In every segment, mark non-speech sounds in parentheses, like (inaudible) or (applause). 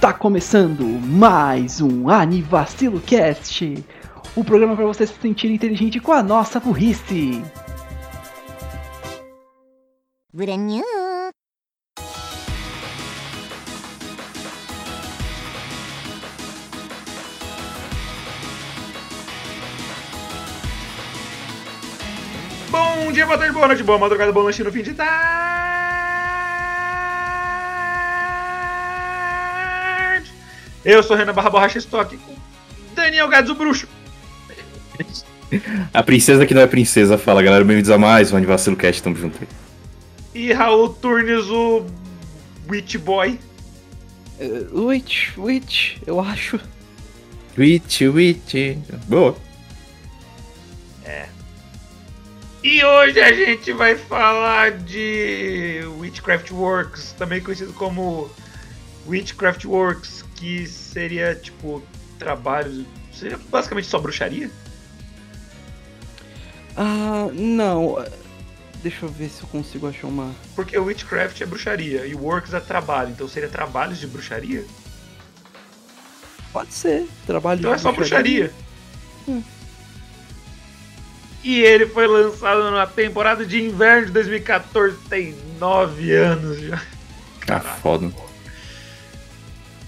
Tá começando mais um Anivacilo Cast, o programa para você se sentir inteligente com a nossa burrice. Brand new. Bom dia, boa tarde, boa noite, boa madrugada, bom lanche no fim de tarde. Eu sou Renan Barra Borracha e estou aqui com Daniel Gads, o bruxo. A princesa que não é princesa fala, galera. Bem-vindos a mais um Anivacilo Cast, tamo junto aí. E Raul Turnes, o Witch Boy. Uh, witch, witch, eu acho. Witch, witch. Boa. E hoje a gente vai falar de Witchcraft Works, também conhecido como Witchcraft Works, que seria tipo trabalho. Seria basicamente só bruxaria? Ah, não. Deixa eu ver se eu consigo achar uma. Porque Witchcraft é bruxaria e Works é trabalho, então seria trabalhos de bruxaria? Pode ser, trabalho Então de é só bruxaria. Hum. E ele foi lançado na temporada de inverno de 2014, tem nove anos já. Ah, foda.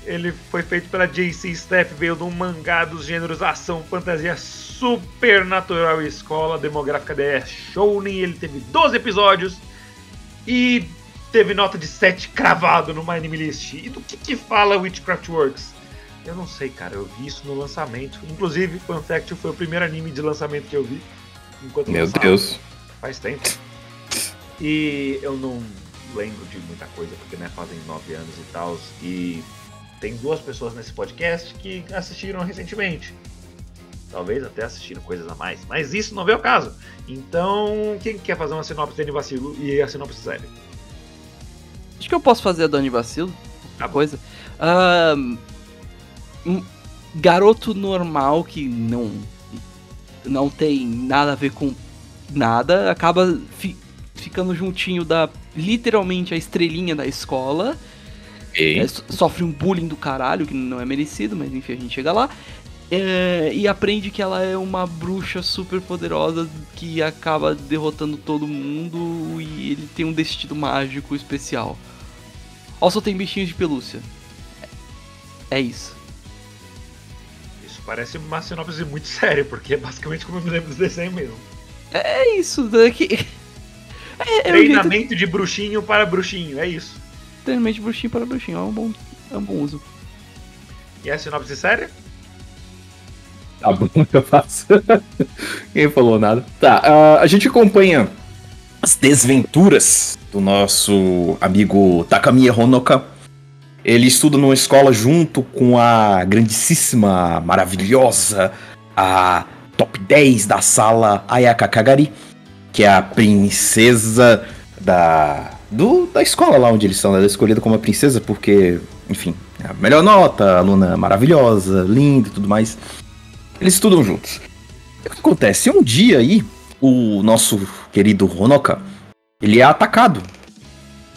Ele foi feito pela JC Staff, veio de um mangá dos gêneros ação, fantasia, supernatural e escola demográfica da Shounen. Ele teve 12 episódios e teve nota de 7 cravado no My Anime List. E do que, que fala Witchcraft Works? Eu não sei, cara, eu vi isso no lançamento. Inclusive, Fun Fact foi o primeiro anime de lançamento que eu vi. Enquanto Meu lançava. Deus. Faz tempo. E eu não lembro de muita coisa, porque né, fazem nove anos e tal. E tem duas pessoas nesse podcast que assistiram recentemente. Talvez até assistiram coisas a mais. Mas isso não veio ao caso. Então, quem quer fazer uma sinopse de Vacilo e a sinopse séria? Acho que eu posso fazer a Dani Vacilo. Tá Uma coisa. Ah, um garoto normal que não não tem nada a ver com nada acaba fi- ficando juntinho da literalmente a estrelinha da escola. Ok. É, so- sofre um bullying do caralho, que não é merecido, mas enfim, a gente chega lá. É, e aprende que ela é uma bruxa super poderosa que acaba derrotando todo mundo e ele tem um destino mágico especial. Also tem bichinhos de pelúcia. É, é isso. Isso parece uma sinopse muito (laughs) séria, porque é basicamente como eu me lembro do desenho mesmo. É isso. Daqui... (laughs) É, é o jeito Treinamento de bruxinho para bruxinho, é isso. Treinamento de bruxinho para bruxinho. É um bom, é um bom uso. E a sinopse séria? Tá bom que (laughs) eu faço. Ninguém falou nada. Tá, ah, a gente acompanha as desventuras do nosso amigo Takamiya Honoka. Ele estuda numa escola junto com a grandíssima, maravilhosa, a top 10 da sala Ayaka Kagari, que é a princesa da, do, da escola lá onde eles estão. Ela é escolhida como a princesa porque, enfim, é a melhor nota, aluna maravilhosa, linda e tudo mais. Eles estudam juntos. E o que acontece? Um dia aí, o nosso querido Honoka, ele é atacado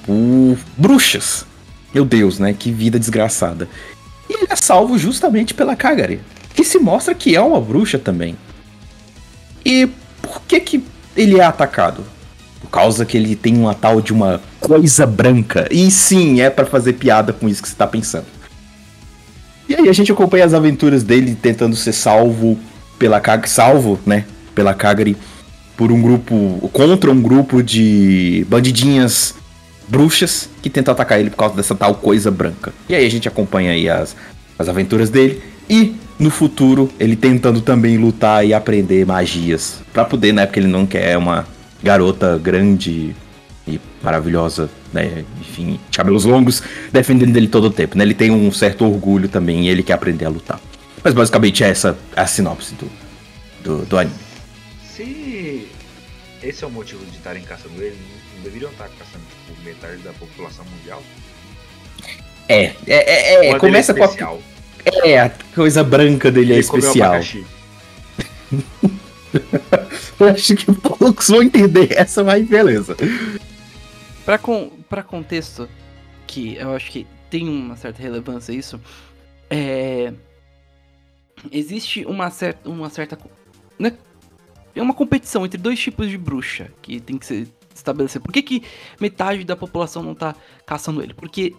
por bruxas. Meu Deus, né? Que vida desgraçada. E ele é salvo justamente pela Kagari, que se mostra que é uma bruxa também. E por que que ele é atacado? Por causa que ele tem uma tal de uma coisa branca. E sim, é pra fazer piada com isso que você tá pensando. E aí a gente acompanha as aventuras dele tentando ser salvo pela Kag salvo, né, pela Kagari por um grupo contra um grupo de bandidinhas bruxas que tentam atacar ele por causa dessa tal coisa branca. E aí a gente acompanha aí as, as aventuras dele e no futuro ele tentando também lutar e aprender magias Pra poder, né, porque ele não quer uma garota grande e maravilhosa, né, enfim, de cabelos longos, defendendo ele todo o tempo, né? Ele tem um certo orgulho também e ele quer aprender a lutar. Mas basicamente essa é a sinopse do, do, do anime. Se esse é o motivo de estarem caçando ele, não- deveriam estar caçando tipo, metade da população mundial? É, é, é, é, começa com a, é, a coisa branca dele é Ele comeu especial. (laughs) (laughs) Eu acho que poucos vão entender essa, mas beleza. Pra, con pra contexto, que eu acho que tem uma certa relevância isso. É, existe uma certa, uma certa, né? É uma competição entre dois tipos de bruxa que tem que ser estabelecer. Por que, que metade da população não tá caçando ele? Porque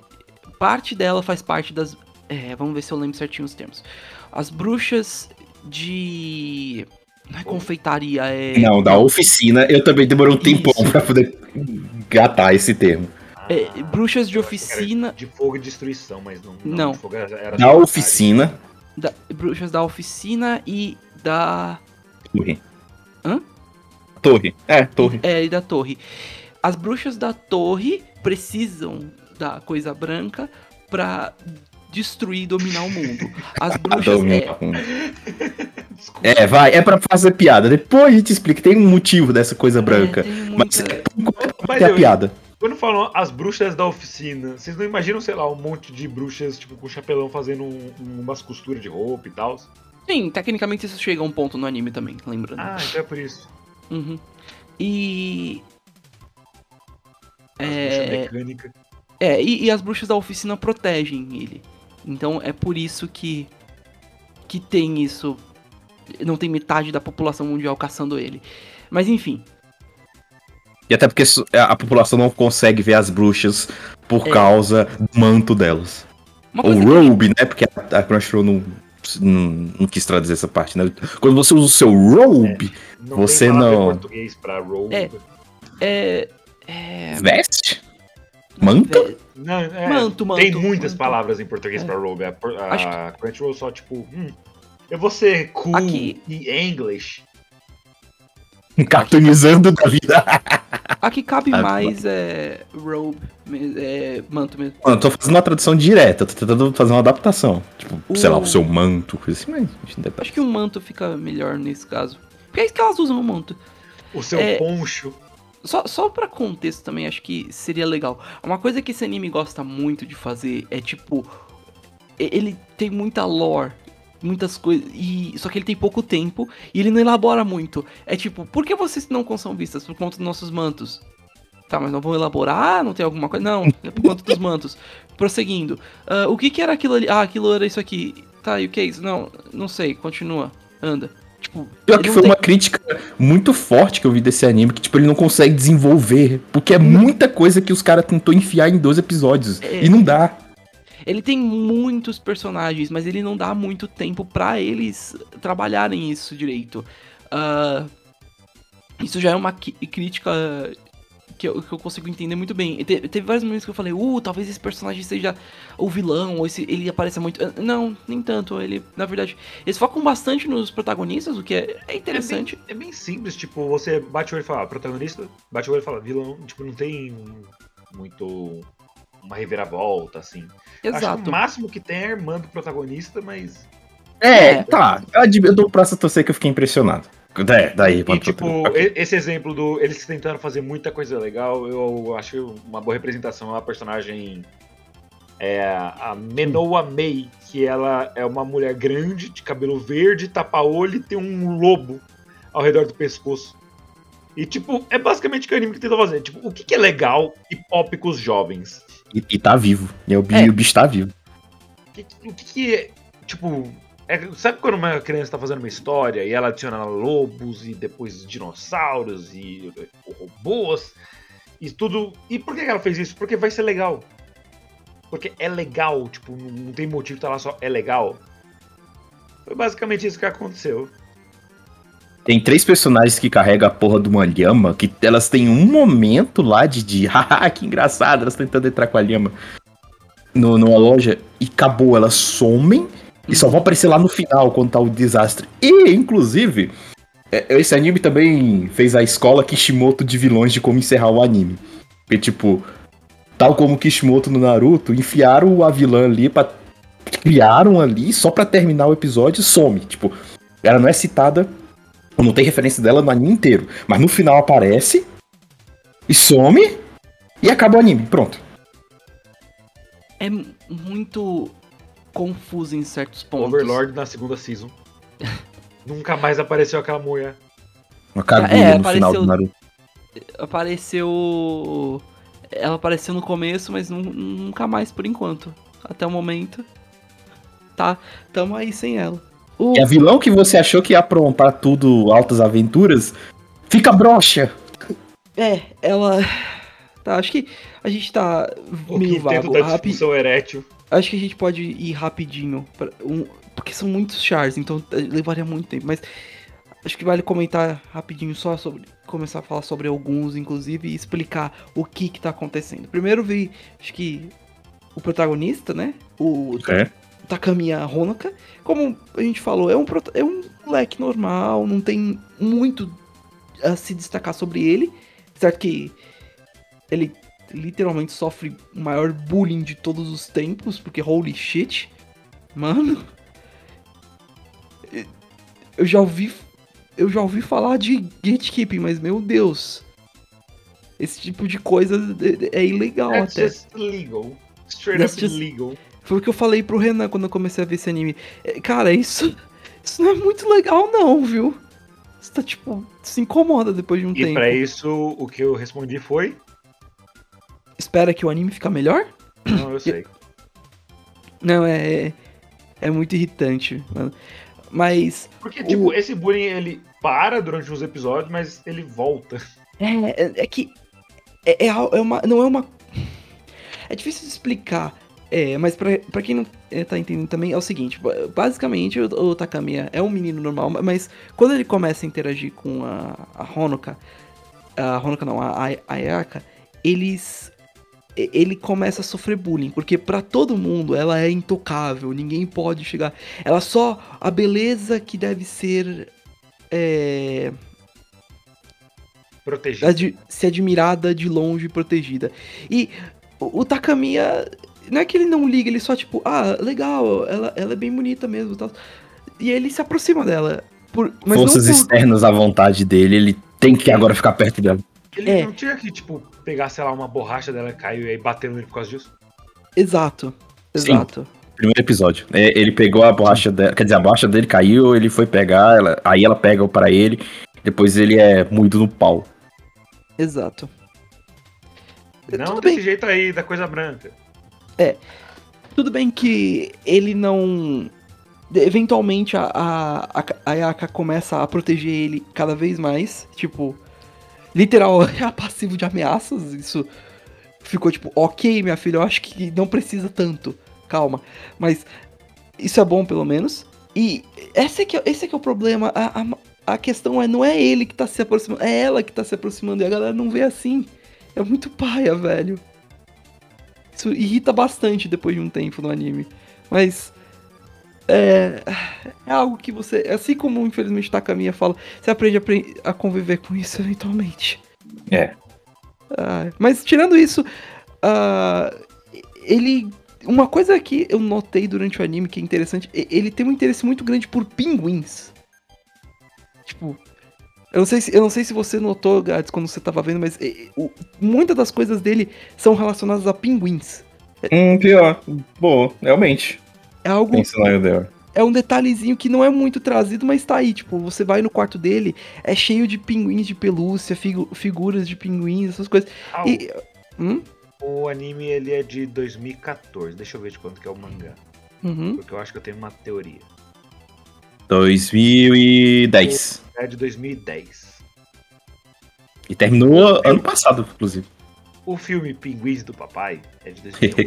parte dela faz parte das. É, vamos ver se eu lembro certinho os termos. As bruxas de. Não é confeitaria, é. Não, da oficina. Eu também demorei um tempão Isso. pra poder gatar esse termo. é, bruxas de oficina. De fogo e destruição, mas não. Não. fogo era, era Da oficina. da- bruxas da oficina e da. Torre. Hã? Torre. É, torre. É, e da torre. As bruxas da torre precisam da coisa branca pra destruir e dominar o mundo. (laughs) As bruxas. É. É, vai, é pra fazer piada. Depois a gente explica, tem um motivo dessa coisa branca. É, Mas é Mas eu- piada. Quando falam as bruxas da oficina, vocês não imaginam, sei lá, um monte de bruxas, tipo, com chapelão fazendo um- umas costuras de roupa e tal? Sim, tecnicamente isso chega a um ponto no anime também, lembrando. Ah, então é por isso. Uhum. E. As É, bruxas mecânicas. é e, e as bruxas da oficina protegem ele. Então é por isso que. que tem isso. Não tem metade da população mundial caçando ele. Mas enfim. E até porque isso- a população não consegue ver as bruxas por É. causa do manto delas. Ou coisa que- robe, né? Porque a, a Crunchyroll não, não, não quis traduzir essa parte, né? Quando você usa o seu robe, Não Você não- português pra robe. É. é. É. veste? Manta? Não, é, Manto, manto, Tem muitas manto. palavras em português É. pra robe. A, a Crunchyroll só, tipo, hum, eu vou ser cool Aqui. e English. (laughs) Cartoonizando da vida. A que cabe Ah, mais é. Robe. É, manto mesmo. Mano, eu tô fazendo uma tradução direta, tô tentando fazer uma adaptação. Tipo, sei lá, O- o seu manto, coisa assim, mas a gente deve Acho que um manto fica melhor nesse caso. Porque é isso que elas usam o manto. O seu É. poncho. Só, só pra contexto também, acho que seria legal. Uma coisa que esse anime gosta muito de fazer é tipo. Ele tem muita lore, muitas coisas. E, só que ele tem pouco tempo e ele não elabora muito. É tipo, por que vocês não são vistas? Por conta dos nossos mantos. Tá, mas não vão elaborar? Não tem alguma coisa? Não, é por conta dos mantos. (laughs) Prosseguindo. Ah, o que que era aquilo ali? Ah, aquilo era isso aqui. Tá, e o que é isso? Não, não sei, continua. Anda. Tipo, Pior que foi tem- uma crítica muito forte que eu vi desse anime, que tipo, ele não consegue desenvolver, porque é muita coisa que os caras tentou enfiar em dois episódios, É. e não dá. Ele tem muitos personagens, mas ele não dá muito tempo pra eles trabalharem isso direito. Ah, isso já é uma crítica que eu, que eu consigo entender muito bem. E te- teve vários momentos que eu falei, uh, talvez esse personagem seja o vilão, ou esse, ele apareça muito. Não, nem tanto. Ele, na verdade, eles focam bastante nos protagonistas, o que é, é interessante. É bem, é bem simples, tipo, você bate o olho e fala, "Ah, protagonista, bate o olho e fala, vilão, tipo, não tem muito uma reviravolta, assim. Acho que Exato. o máximo que tem é a irmã do protagonista, mas. É, É. tá. Eu, admi- eu dou pra essa torcer que eu fiquei impressionado. É, daí, E, tipo, esse exemplo do. Eles tentando fazer muita coisa legal, eu acho uma boa representação. É uma personagem. É a Menoa May, que ela é uma mulher grande, de cabelo verde, tapa-olho e tem um lobo ao redor do pescoço. E, tipo, é basicamente o que o anime que tenta fazer. Tipo, o que, que é legal e pop com os jovens? E, e tá vivo. E o, É. o bicho tá vivo. O que, o que, que é. Tipo. É- sabe quando uma criança tá fazendo uma história e ela adiciona lobos e depois dinossauros e robôs e tudo. E por que ela fez isso? Porque vai ser legal. Porque é legal, tipo, não, tem motivo de tá lá só é legal. Foi basicamente isso que aconteceu. Tem três personagens que carregam a porra de uma lhama, que elas têm um momento lá de, de (laughs) haha, que engraçado, elas tentando entrar com a lhama no, numa loja e acabou, elas somem e só vão aparecer lá no final quando tá o desastre. E, inclusive, é, esse anime também fez a escola Kishimoto de vilões de como encerrar o anime. Porque, tipo, tal como Kishimoto no Naruto, enfiaram a vilã ali pra. Criaram ali só pra terminar o episódio e some. Tipo, ela não é citada não tem referência dela no anime inteiro. Mas no final aparece e some e acaba o anime. Pronto. É muito confuso em certos pontos. Overlord na segunda season. (laughs) Nunca mais apareceu aquela mulher. Uma cagulha É, no final apareceu- do Naruto. apareceu ela apareceu no começo, mas nu- nunca mais por enquanto. Até o momento. Tá, tamo aí sem ela. O- E a vilão que você achou que ia aprontar tudo, altas aventuras, fica broxa. É, ela. Tá, acho que a gente tá O meio quinteto vago. da Rapi... disfunção erétil. Acho que a gente pode ir rapidinho. pra um- Porque são muitos chars, então eh, levaria muito tempo. Mas acho que vale comentar rapidinho só sobre. Começar a falar sobre alguns, inclusive, e explicar o que que tá acontecendo. Primeiro vi, acho que o protagonista, né? O É. Takamiya Honoka. Como a gente falou, é um, é um moleque normal, não tem muito a se destacar sobre ele. Certo que ele literalmente sofre o maior bullying de todos os tempos, porque holy shit. Mano. Eu já ouvi. Eu já ouvi falar de gatekeeping, mas meu Deus. Esse tipo de coisa é ilegal That's até. just legal. Straight That's up just- legal. Foi o que eu falei pro Renan quando eu comecei a ver esse anime. É, Cara, isso. Isso não é muito legal, não, viu? Você tá, tipo, se incomoda depois de um E tempo. pra isso, o que eu respondi foi: Espera que o anime fica melhor? Não, eu sei. (clears throat) Não, é. É muito irritante, mano. Mas. Porque, tipo, O- esse bullying ele para durante uns episódios, mas ele volta. É, é, é que. É, é, é uma. Não é uma. (laughs) É difícil de explicar. É, mas pra, pra quem não é, tá entendendo também, é o seguinte: ba- basicamente o, o Takamiya é um menino normal, mas quando ele começa a interagir com a, a Honoka, a Honoka não, a, a Ayaka, eles. Ele começa a sofrer bullying, porque pra todo mundo ela é intocável, ninguém pode chegar. Ela só. A beleza que deve ser. É, Protegido. ad- ser admirada de longe e protegida. E o, o Takamiya, não é que ele não liga, ele só tipo, ah, legal, ela, ela é bem bonita mesmo e tal. E ele se aproxima dela. Por, mas Forças não por, externas à vontade dele, ele tem que agora ficar perto dela. Ele É. não tinha que, tipo, pegar, sei lá, uma borracha dela caiu e aí bater nele por causa disso. Exato. Sim. Exato. Primeiro episódio. É, Ele pegou a borracha dela, quer dizer, a borracha dele caiu, ele foi pegar, ela, aí ela pega pra ele, depois ele é moído no pau. Exato. Não Tudo desse bem. jeito aí, da coisa branca. Tudo bem que ele não. Eventualmente a, a, a, a Yaka começa a proteger ele cada vez mais. Tipo, literal, (laughs) é passivo de ameaças. Isso ficou tipo, ok, minha filha, eu acho que não precisa tanto. Calma. Mas isso é bom pelo menos. E esse é que, é- esse é, que é o problema. A, a, a questão é, não é ele que tá se aproximando, é ela que tá se aproximando. E a galera não vê assim. É muito paia, velho. Isso irrita bastante depois de um tempo no anime. Mas. É. É algo que você. Assim como infelizmente Takamiya fala, você aprende a, a conviver com isso eventualmente. É. Ah, mas tirando isso. ah, ele. Uma coisa que eu notei durante o anime que é interessante, ele tem um interesse muito grande por pinguins. Tipo. Eu não sei se, eu não sei se você notou, Gats, quando você tava vendo, mas o- muitas das coisas dele são relacionadas a pinguins. Hum, pior. Boa, realmente. É algo. É um detalhezinho que não é muito trazido, mas tá aí. Tipo, você vai no quarto dele, é cheio de pinguins de pelúcia, figu- figuras de pinguins, essas coisas. Ah, E. Hum? O anime ele é de 2014. Deixa eu ver de quanto que é o mangá. Uhum. Porque eu acho que eu tenho uma teoria. 2010. É de 2010. E terminou ano passado, inclusive. O filme Pinguins do Papai é de 2011.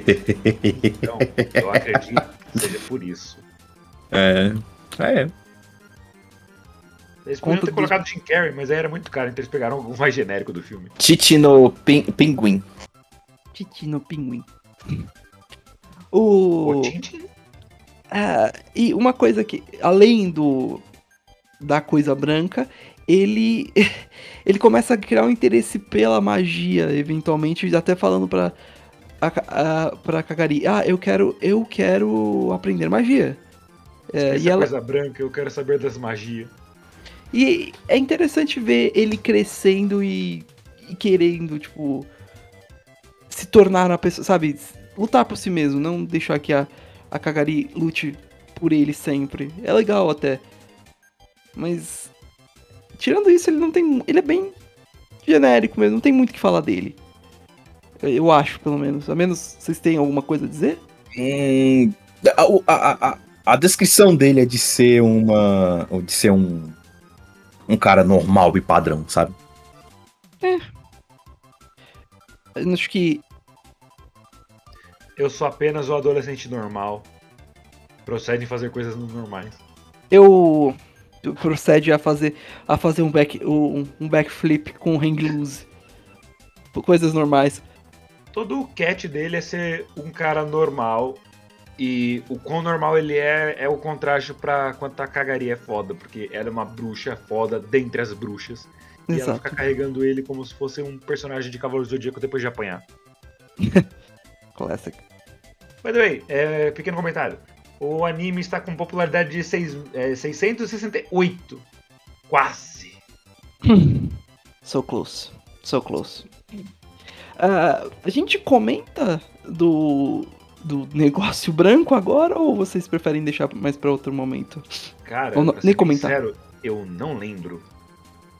então, eu acredito que seja por isso. é. É. Eles podiam ter colocado Jim Carrey, mas aí era muito caro, então eles pegaram algo mais genérico do filme. Titi no pin, Pinguim. Titi no pinguim. O. O Tintin? Ah, e uma coisa que, além do da coisa branca, ele (laughs) ele começa a criar um interesse pela magia, eventualmente, até falando pra a, a, pra Kagari, ah, eu quero eu quero aprender magia. É, Essa e ela coisa branca, eu quero saber das magias. e é interessante ver ele crescendo e, e querendo, tipo, se tornar uma pessoa, sabe? Lutar por si mesmo, não deixar que a, a Kagari lute por ele sempre. É legal até. Mas, tirando isso, ele não tem. Ele é bem genérico mesmo, não tem muito o que falar dele. Eu acho, pelo menos. A menos vocês têm alguma coisa a dizer? Hum, a, a, a, a descrição dele é de ser uma. de ser um. um cara normal e padrão, sabe? Eu acho que. Eu sou apenas o adolescente normal. Procede em fazer coisas normais. Eu. Procede a fazer. a fazer um back. um, um backflip com hang loose. Coisas normais. Todo o cat dele é ser um cara normal. E o quão normal ele é é o contraste pra quanto a cagaria é foda. Porque ela é uma bruxa foda dentre as bruxas. E ela fica carregando ele como se fosse um personagem de Cavaleiro do Zodíaco depois de apanhar. (laughs) Classic. By the way, é, pequeno comentário. O anime está com popularidade de seis, é, 668. Quase. (laughs) So close. So close. Ah, a gente comenta do. do negócio branco agora ou vocês preferem deixar mais pra outro momento? Cara, não- nem comentar. sincero, eu não lembro.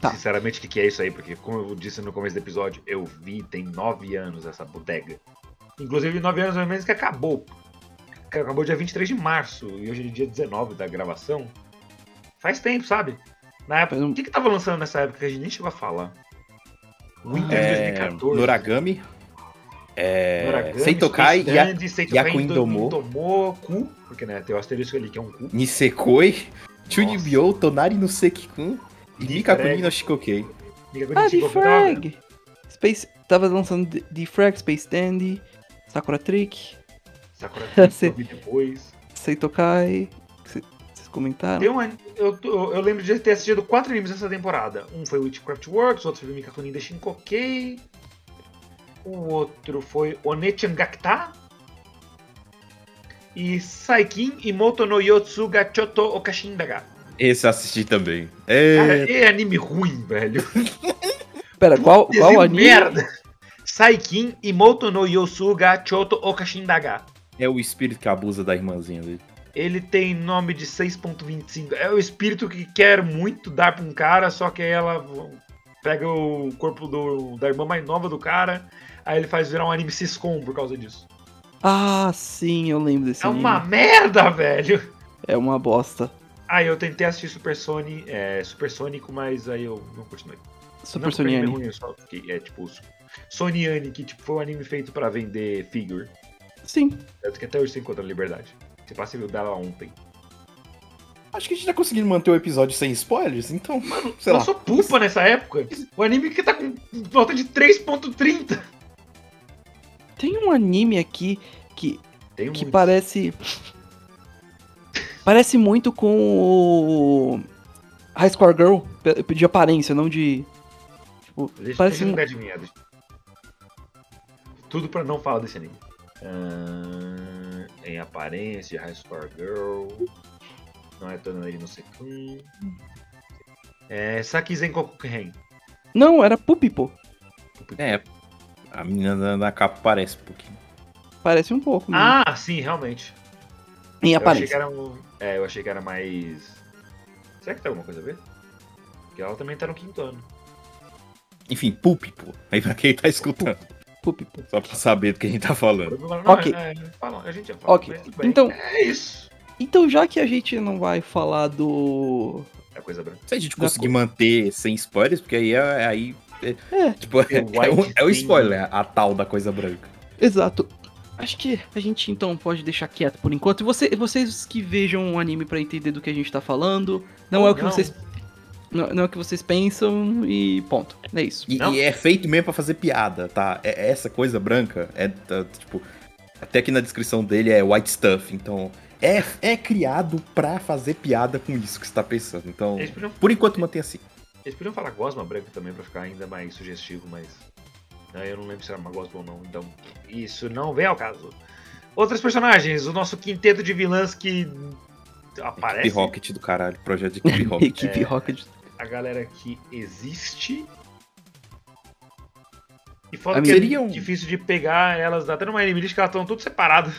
Tá. Sinceramente, o que, que é isso aí? Porque, como eu disse no começo do episódio, eu vi tem nove anos essa bodega. Inclusive, nove anos mais ou menos que acabou. Acabou dia 23 de março e hoje é dia 19 da gravação. Faz tempo, sabe? Na época, o que que tava lançando nessa época que a gente nem chegou a falar? Winter É, 2014. Noragami. É, Noragami, Seitokai e a- Dandy, Seitokai Yaku Indomo. Indomo, Ku, porque né, tem o asterisco ali que é um Ku. Nisekoi, Chunibyo, Tonari no Sekikun e Mikakuni no Shikokei. Ah. D-Frag! Space. Tava lançando D-Frag, Space Dandy, Sakura Trick, Sakura Sim. eu vi depois. Seitokai. Vocês comentaram? Tem um, eu, eu lembro de ter assistido quatro animes nessa temporada. Um foi Witchcraft Works, outro foi Mikakuni de Shinkokei. O outro foi Onechan Gakta. E Saikin Imoto no Yotsu ga Choto Okashindaga. Esse eu assisti também. Cara, É, é anime ruim, velho. (laughs) Pera, qual, qual anime? merda. Saikin Imoto no Yotsu ga Choto Okashindaga. É o espírito que abusa da irmãzinha dele. Ele tem nome de 6.25. É o espírito que quer muito dar pra um cara, só que aí ela pega o corpo do- da irmã mais nova do cara, aí ele faz virar um anime Siscom por causa disso. Ah, sim, eu lembro desse É anime. uma merda, velho! É uma bosta. Aí eu tentei assistir Super Sonic, é, Super Sonic, mas aí eu não continuei. Super não anime é ruim, eu só é tipo Soniane, que tipo, foi um anime feito pra vender figure. Sim. Tanto que até hoje você encontra a liberdade. Você passa viu dela ontem. Acho que a gente tá conseguindo manter o episódio sem spoilers, então, sei lá. Lançou Pupa nessa época. O anime que tá com nota de 3.30. Tem um anime aqui que, Tem que muito. parece. Parece muito com o. High Score Girl, de aparência, não de. Tipo, Deixa, parece deixa um. adivinhar. Deixa. Tudo pra não falar desse anime. Ahn, em aparência, High Score Girl. Não é Tonari no Sekun. É Saki Zenkoku Ken. Não, era Pupi, pô. É, a menina da, da capa parece um pouquinho. Parece um pouco. né? Ah, sim, realmente. em Eu achei que aparência. era um. É, eu achei que era mais. Será que tem alguma coisa a ver? Porque ela também tá no quinto ano. Enfim, Pulp, pô. Aí pra quem tá escutando, Pupi, só pra saber do que a gente tá falando. Não, Ok. é, é, fala, a gente já fala. Ok, mas tudo bem. então- É isso. Então, já que a gente não vai falar do. É coisa branca. Se a gente Da conseguir manter sem spoilers, porque aí é. Aí, é, É. tipo, (laughs) é, O é o, é o spoiler, a tal da coisa branca. Exato. Acho que a gente então pode deixar quieto por enquanto. E você, vocês que vejam o anime pra entender do que a gente tá falando. Não Ou é o que não. vocês. Não, não é o que vocês pensam e ponto. É isso. E, e é feito mesmo pra fazer piada, tá? É, essa coisa branca é, tá, tipo. Até aqui na descrição dele é white stuff, então. É, é criado pra fazer piada com isso que você tá pensando. Então, podiam, por enquanto mantém assim. eles podiam falar gosma branca também pra ficar ainda mais sugestivo, mas. né, eu não lembro se era uma gosma ou não, então. Isso não vem ao caso. Outros personagens, o nosso quinteto de vilãs que aparece. Equipe Rocket do caralho, projeto de Equipe (laughs) Rocket. Equipe É. Rocket. A galera que existe. E foda Ah, que seria é difícil de pegar elas, até numa anime que elas estão tudo separadas.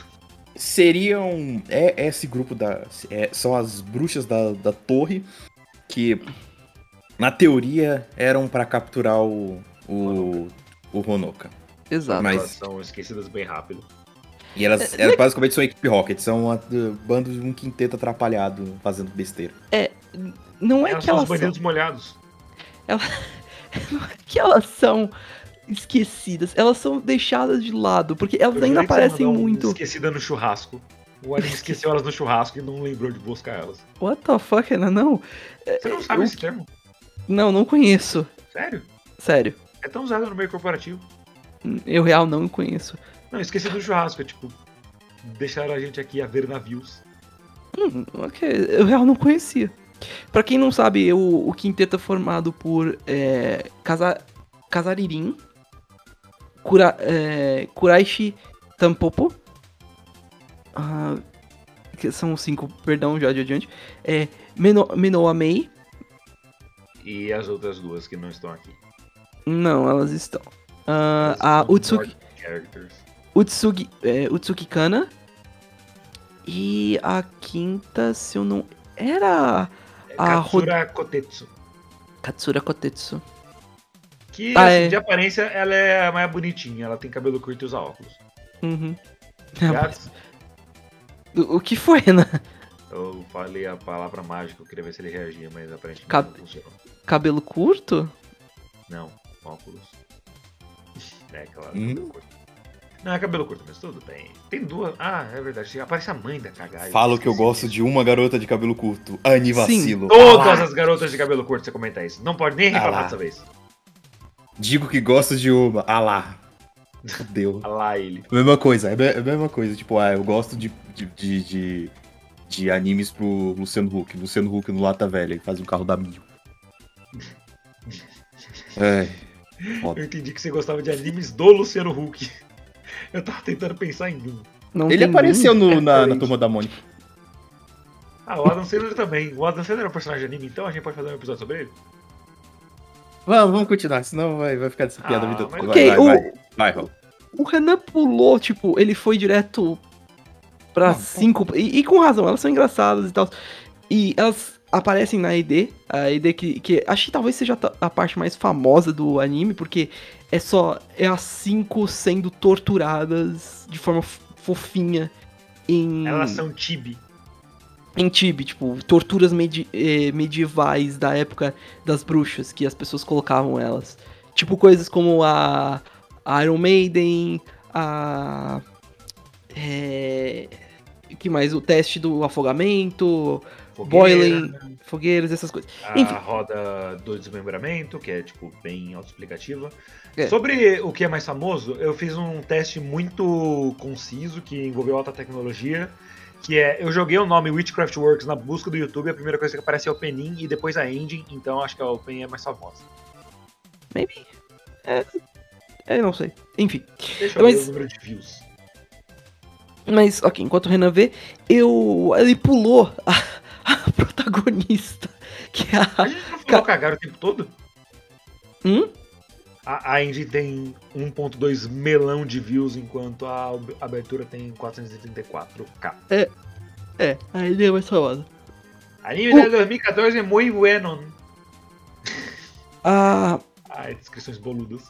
seriam. É esse grupo da. é- são as bruxas da, da torre que, na teoria, eram pra capturar o. o. o Honoka. Exato. Mas- Elas são esquecidas bem rápido. E elas, É, elas basicamente são equipe Rocket, são uma, uh, bando de um quinteto atrapalhado fazendo besteira. Não é elas que elas são, molhados. (laughs) não é que elas são esquecidas, elas são deixadas de lado, porque elas Eu ainda aparecem muito. Esquecida no churrasco. O anime esqueceu elas no churrasco e não lembrou de buscar elas. What the fuck, Renan? Não. Você não sabe eu- esse termo? Não, não conheço. Sério? Sério. É tão usado no meio corporativo. Eu real não conheço. Não, esqueci do churrasco. É tipo, deixaram a gente aqui a ver navios. Hum, ok, eu real não conhecia. Pra quem não sabe, o, o quinteto é formado por é, Kaza, Kazaririn, Kura, é, Kuraishi Tampopo, ah, que são cinco, perdão, já de adiante, é, Meno, Menoa Mei, E as outras duas que não estão aqui. não, elas estão. Ah, Elas a Utsuki. Utsugi, é, Utsuki Kana. E a quinta, se eu não. Era a Katsura Kotetsu. Katsura Kotetsu. Que, Ah, assim, é. de aparência, ela é a mais bonitinha. Ela tem cabelo curto e usa óculos. Uhum. Gatos, (laughs) O, o que foi, né? eu falei a palavra mágica, eu queria ver se ele reagia, mas aparentemente Cab- não funcionou. Cabelo curto? Não, óculos. (laughs) É, claro, Hum. cabelo curto. Não, é cabelo curto, mas tudo bem. Tem duas. Ah, é verdade. Aparece a mãe da cagada. Falo que eu gosto de uma garota de cabelo curto. Ani vacilo. Todas as garotas de cabelo curto você comenta isso. Não pode nem Ah reclamar lá. dessa vez. Digo que gosto de uma. Ah lá. Fudeu. Olha (laughs) lá ele. Mesma coisa, é a mesma coisa. Tipo, ah, eu gosto de, de, de, de, de animes pro Luciano Huck. Luciano Huck no Lata Velha, ele faz um carro da Mil. (laughs) É. Eu entendi que você gostava de animes do Luciano Huck. Eu tava tentando pensar em um. Não Ele apareceu no, na, na turma da Mônica. Ah, o Adam Sandler também. O Adam Sandler é um personagem de anime, então a gente pode fazer um episódio sobre ele? Vamos, vamos continuar, senão vai, vai ficar dessa piada Ah, a vida toda. Vai, o- vai, vai. O Renan pulou, tipo, ele foi direto pra Não, cinco. E, e com razão, elas são engraçadas e tal. E elas aparecem na ED, a ED que, que acho que talvez seja a parte mais famosa do anime, porque é só. É as cinco sendo torturadas de forma fofinha em. Elas são Tibi. em Tibi, tipo, torturas medi- eh, medievais da época das bruxas, que as pessoas colocavam elas. Tipo, coisas como a, a Iron Maiden, a. É, que mais? O teste do afogamento, boiling, fogueiras, essas coisas. A Enfim. roda do desmembramento, que é, tipo, bem autoexplicativa. É. Sobre o que é mais famoso, eu fiz um teste muito conciso, que envolveu alta tecnologia, que é, eu joguei o nome Witchcraft Works na busca do YouTube, a primeira coisa que aparece é o Penin e depois a Engine, então acho que a Open é mais famosa. Maybe. É. É, não sei. Enfim. Deixa eu Mas- ver o número de views. Mas, ok, enquanto o Renan vê, eu. Ele pulou a protagonista. (laughs) Que é A a. gente não falou cagar o tempo todo? Hum? A, a Engine tem 1.2 melão de views, enquanto a ab- abertura tem 434k. É, a ele é mais famosa. Anime Uh. de 2014 é muito bueno. A. Ai, descrições boludas.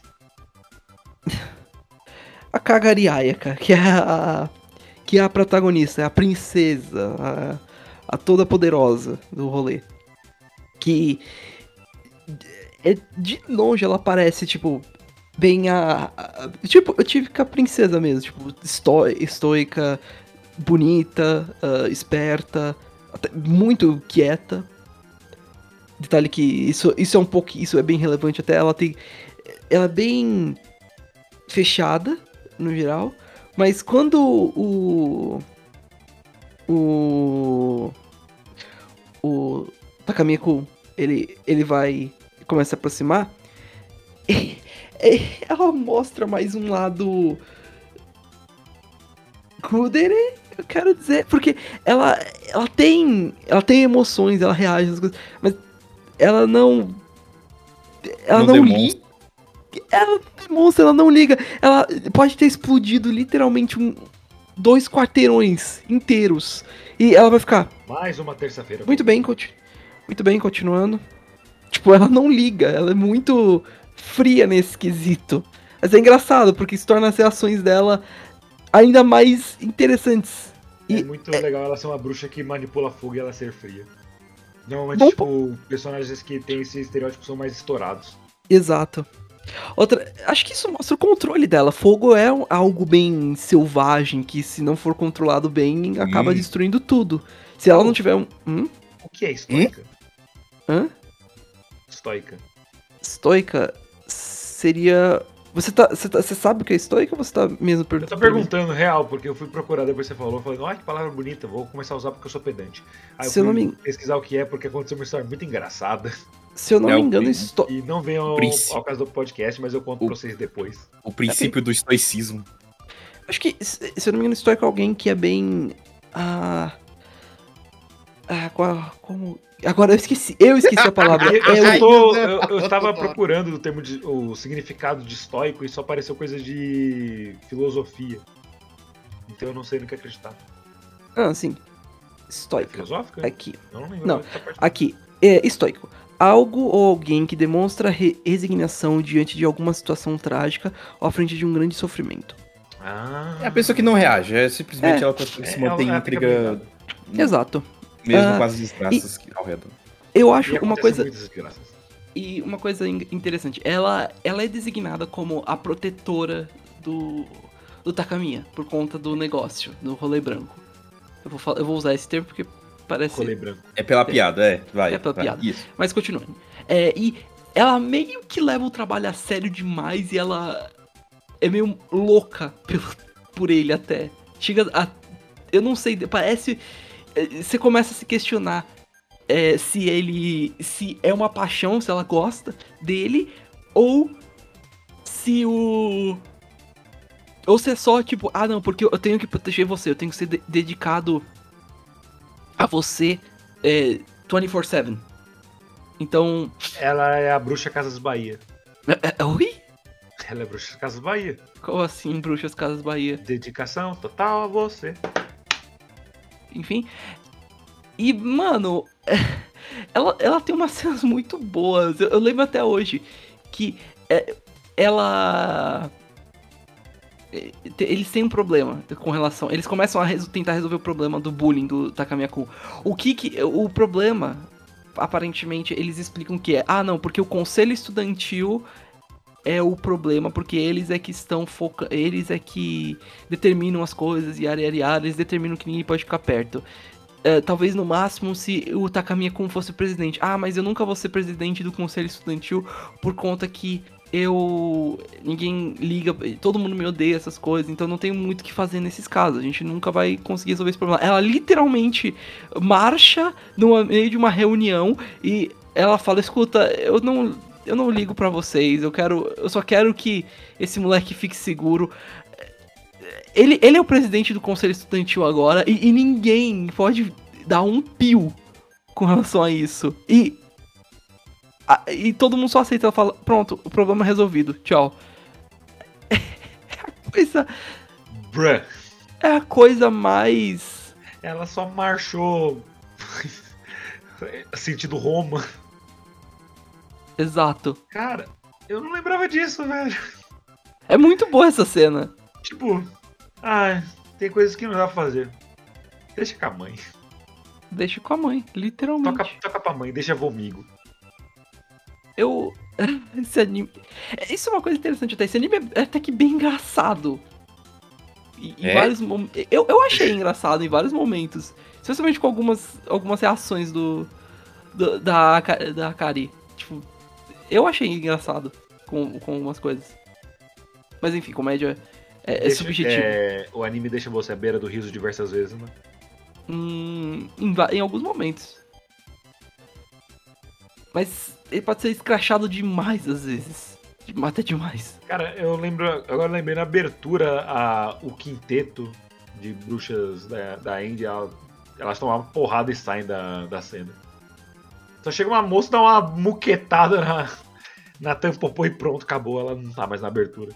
(laughs) a Kagariayaka, que é a que é a protagonista, é a princesa, a, toda poderosa do rolê. Que é, de longe ela parece tipo bem a, a- tipo eu tive com a princesa mesmo, tipo esto, estoica, bonita, ah, esperta, muito quieta. Detalhe que isso, isso é um pouco, isso é bem relevante até ela tem ela é bem fechada no geral, mas quando o o o Takamiko ele ele vai começa a se aproximar, (laughs) ela mostra mais um lado Kudere, eu quero dizer, porque ela ela tem ela tem emoções, ela reage às coisas, mas ela não ela Não não, liga ela não demonstra, ela não liga. Ela pode ter explodido literalmente um, dois quarteirões inteiros. E ela vai ficar, Mais uma terça-feira. muito bem, conti- muito bem, continuando. Tipo, ela não liga, ela é muito fria nesse quesito. Mas é engraçado, porque isso torna as reações dela ainda mais interessantes. É E- muito legal ela ser uma bruxa que manipula fogo e ela ser fria. Normalmente, Bom, tipo, personagens que têm esse estereótipo são mais estourados. Exato. Outra, acho que isso mostra o controle dela. Fogo é algo bem selvagem que, se não for controlado bem, acaba Hum. destruindo tudo. Se ela não tiver um. Hum? O que é estoica? Hã? Estoica. Estoica seria. Você, tá, você, tá- você sabe o que é estoica ou você tá mesmo Eu perguntando? tô perguntando real, porque eu fui procurar depois você falou, falando, ai que palavra bonita, vou começar a usar porque eu sou pedante. Aí eu Se eu fui não me- pesquisar o que é, porque aconteceu uma história muito engraçada. Se eu não É me engano, esto... E não vem ao, ao caso do podcast, mas eu conto O- pra vocês depois. O princípio do estoicismo. acho que, se se eu não me engano, estoico é alguém que é bem. Ah. Ah, como. Agora eu esqueci. Eu esqueci a palavra. (laughs) Eu, É eu, o- tô- eu- eu estava procurando o termo de, o significado de estoico e só apareceu coisa de filosofia. Então eu não sei no que acreditar. Ah, sim. É Estoico. filosófica? Aqui. Eu não Não. Aqui, é estoico. Algo ou alguém que demonstra re- resignação diante de alguma situação trágica ou à frente de um grande sofrimento. Ah, É a pessoa que não reage, é simplesmente É. ela É, se ela em fica intriga. Exato. mesmo Ah, com as desgraças que- ao redor. Eu E acho uma coisa muitas desgraças. e uma coisa in- interessante. Ela, ela é designada como a protetora do do Takamiya por conta do negócio, do rolê branco. Eu vou, eu vou usar esse termo porque parece Rolê branco. É pela piada, é. Vai. É pela vai, piada. Isso. Mas continuando. É, e ela meio que leva o trabalho a sério demais e ela é meio louca pelo, por ele até. Chega a. Eu não sei, parece. é, Você começa a se questionar é, se ele. Se é uma paixão, se ela gosta dele, ou se o. Ou se é só tipo, ah não, porque eu tenho que proteger você, eu tenho que ser de- dedicado a você é, 24-7. Então. Ela é a bruxa Casas Bahia. É, é, oi? Ela é bruxa Casas Bahia. Como assim, Bruxas Casas Bahia? Dedicação total a você. Enfim. E, mano, (laughs) ela, ela tem umas cenas muito boas. Eu, eu lembro até hoje que é, ela. É, Eles têm um problema com relação. Eles começam a reso- tentar resolver o problema do bullying do Takamiya-kun. O que que. O problema, aparentemente, eles explicam que é. Ah, não, porque o conselho estudantil é o problema, porque eles é que estão foca... Eles é que determinam as coisas e yara, eles determinam que ninguém pode ficar perto. É, talvez no máximo se o Takamiya Kun fosse presidente. Ah, mas eu nunca vou ser presidente do conselho estudantil por conta que eu. Ninguém liga, todo mundo me odeia essas coisas, então não tenho muito o que fazer nesses casos. A gente nunca vai conseguir resolver esse problema. Ela literalmente marcha no meio de uma reunião e ela fala: escuta, eu não. Eu não ligo pra vocês, eu quero. Eu só quero que esse moleque fique seguro. Ele, ele é o presidente do conselho estudantil agora e, e ninguém pode dar um pio com relação a isso. E. e todo mundo só aceita. Ela fala: Pronto, o problema é resolvido. Tchau. (laughs) É a coisa. Bruh. É a coisa mais. Ela só marchou (laughs) sentido Roma. Exato. Cara, eu não lembrava disso, velho. É muito boa essa cena. Tipo, ah, tem coisas que não dá pra fazer. Deixa com a mãe. Deixa com a mãe, literalmente. Toca, toca pra mãe, deixa vomigo. Eu. (laughs) Esse anime. Isso é uma coisa interessante até. Esse anime é até que bem engraçado. Em, em É? vários momentos. Eu, eu achei engraçado em vários momentos. Especialmente com algumas, algumas reações do. do- da, da Akari. Tipo, eu achei engraçado com, com algumas coisas. Mas enfim, comédia é, é Deixa- subjetivo. é, o anime deixa você à beira do riso diversas vezes, né? Hum, em, em alguns momentos. Mas ele pode ser escrachado demais às vezes. Até demais. Cara, eu lembro. Agora eu lembrei na abertura a, o quinteto de bruxas da, da Índia. ela- Elas tomam uma porrada e saem da, da cena. Só chega uma moça, dá uma muquetada na, na tampopô e pronto, acabou. Ela não tá mais na abertura.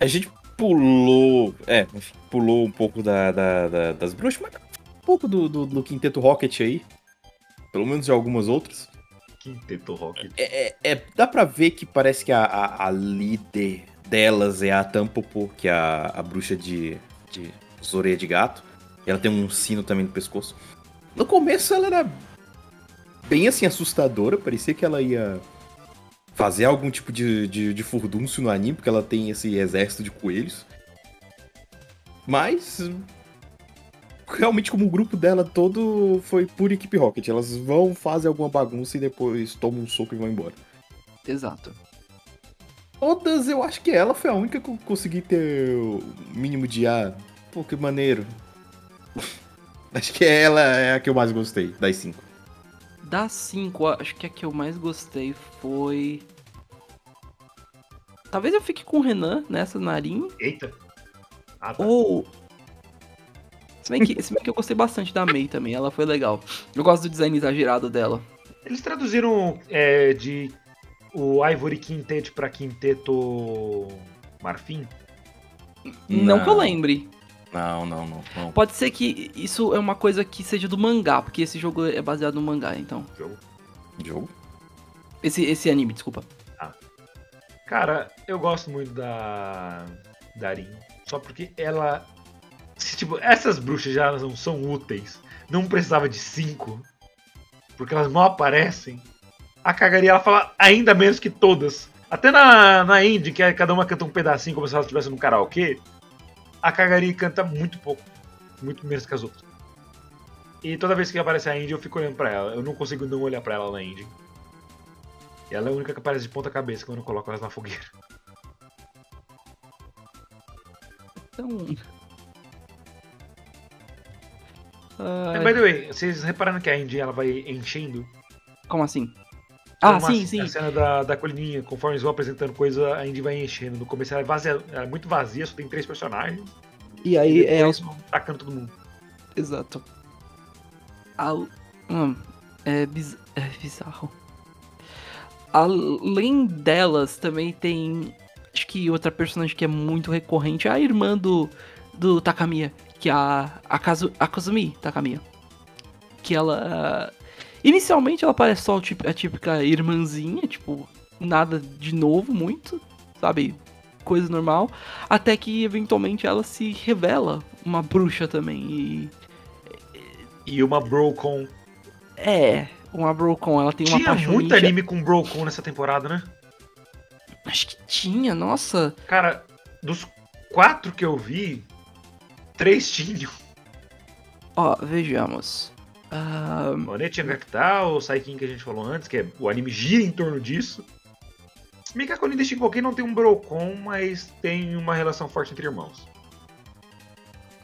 A gente pulou. É, pulou um pouco da, da- da- das bruxas, mas um pouco do, do, do Quinteto Rocket aí. Pelo menos de algumas outras. Quinteto. É, é- é- dá pra ver que parece que a, a- a líder delas é a Tampopo, que é a, a bruxa de, de orelhas de gato. Ela tem um sino também no pescoço. No começo ela era bem assim assustadora, parecia que ela ia fazer algum tipo de, de, de furdúncio no anime, porque ela tem esse exército de coelhos. Mas realmente como o grupo dela todo foi pura equipe Rocket. Elas vão, fazer alguma bagunça e depois tomam um soco e vão embora. Exato. Todas, eu acho que ela foi a única que eu consegui ter o mínimo de ah, pô, que maneiro. (laughs) acho que ela é a que eu mais gostei, das cinco. Das cinco, acho que a que eu mais gostei foi. Talvez eu fique com o Renan nessa narinha. Eita. Ah, tá. Ou. Se bem, que, se bem que eu gostei bastante da Mei também, ela foi legal. Eu gosto do design exagerado dela. Eles traduziram é, de o Ivory Quintet pra Quinteto Marfim? Não, que eu lembre. Não, não, não, não. Pode ser que isso é uma coisa que seja do mangá, porque esse jogo é baseado no mangá, então. Jogo. Jogo? Esse, esse anime, desculpa. Cara, eu gosto muito da Darin. Só porque ela. Se, Tipo, essas bruxas já não são úteis. Não precisava de cinco. Porque elas mal aparecem. A cagaria ela fala ainda menos que todas. Até na, na indie, que é, cada uma canta um pedacinho como se ela estivesse num karaokê. A cagaria canta muito pouco. Muito menos que as outras. E toda vez que aparece a indie, eu fico olhando pra ela. Eu não consigo não olhar pra ela na indie. E ela é a única que aparece de ponta cabeça quando eu coloco elas na fogueira. Então. Ah, by the way, vocês repararam que a Indy ela vai enchendo? como assim? Ah, uma- sim, sim. A cena da, da colininha, conforme eles vão apresentando coisa, a Indy vai enchendo. No começo ela é, vazia, ela é muito vazia, só tem três personagens. E aí e é os vão tacando todo mundo. Exato. Al... Hum, é, biz... é bizarro. Além delas, também tem. Acho que outra personagem que é muito recorrente é a irmã do, do Takamiya, que é a, a, Kazu... a Kazumi Takamiya. Que ela. Inicialmente ela parece só o tip- a típica irmãzinha, tipo, nada de novo muito, sabe? Coisa normal. Até que eventualmente ela se revela uma bruxa também. E E uma Brocon. É, uma Brocon, ela tem uma Tinha paixão muito anime com Brocon nessa temporada, né? Acho que tinha, nossa. Cara, dos quatro que eu vi, três tinham. Ó, vejamos. Ah, O Netinha Gakta, o Saikin que a gente falou antes, que é, o anime gira em torno disso. Mikakoni de Shinkoken não tem um Brocon, mas tem uma relação forte entre irmãos.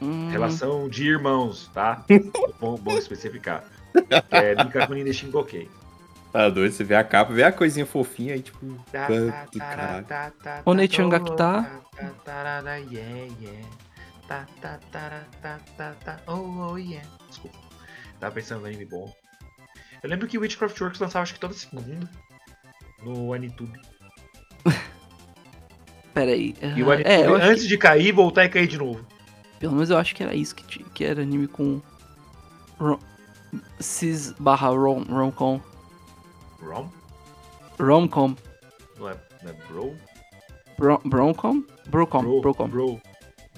hum, Relação de irmãos, tá? (laughs) bom, bom especificar. É Mikakoni de Shinkoken. Tá doido, você vê a capa, vê a coisinha fofinha aí, tipo. Tá, que caralho. O Neitian Gakta. Tá, tá, tá, tá, tá, tá. Oh, oh, yeah. Desculpa. Tava pensando no anime bom. Eu lembro que o Witchcraft Works lançava acho que toda segunda. No Anitube. (laughs) Peraí. E o ah, Anitube, é, antes de cair, voltar e cair de novo. que, pelo menos eu acho que era isso que, ti- que era anime com. Rom, cis barra rom, romcom. Rom? Romcom. Não é, não é bro? Bro, bromcom? Brocom. Bro, Brocom. bro.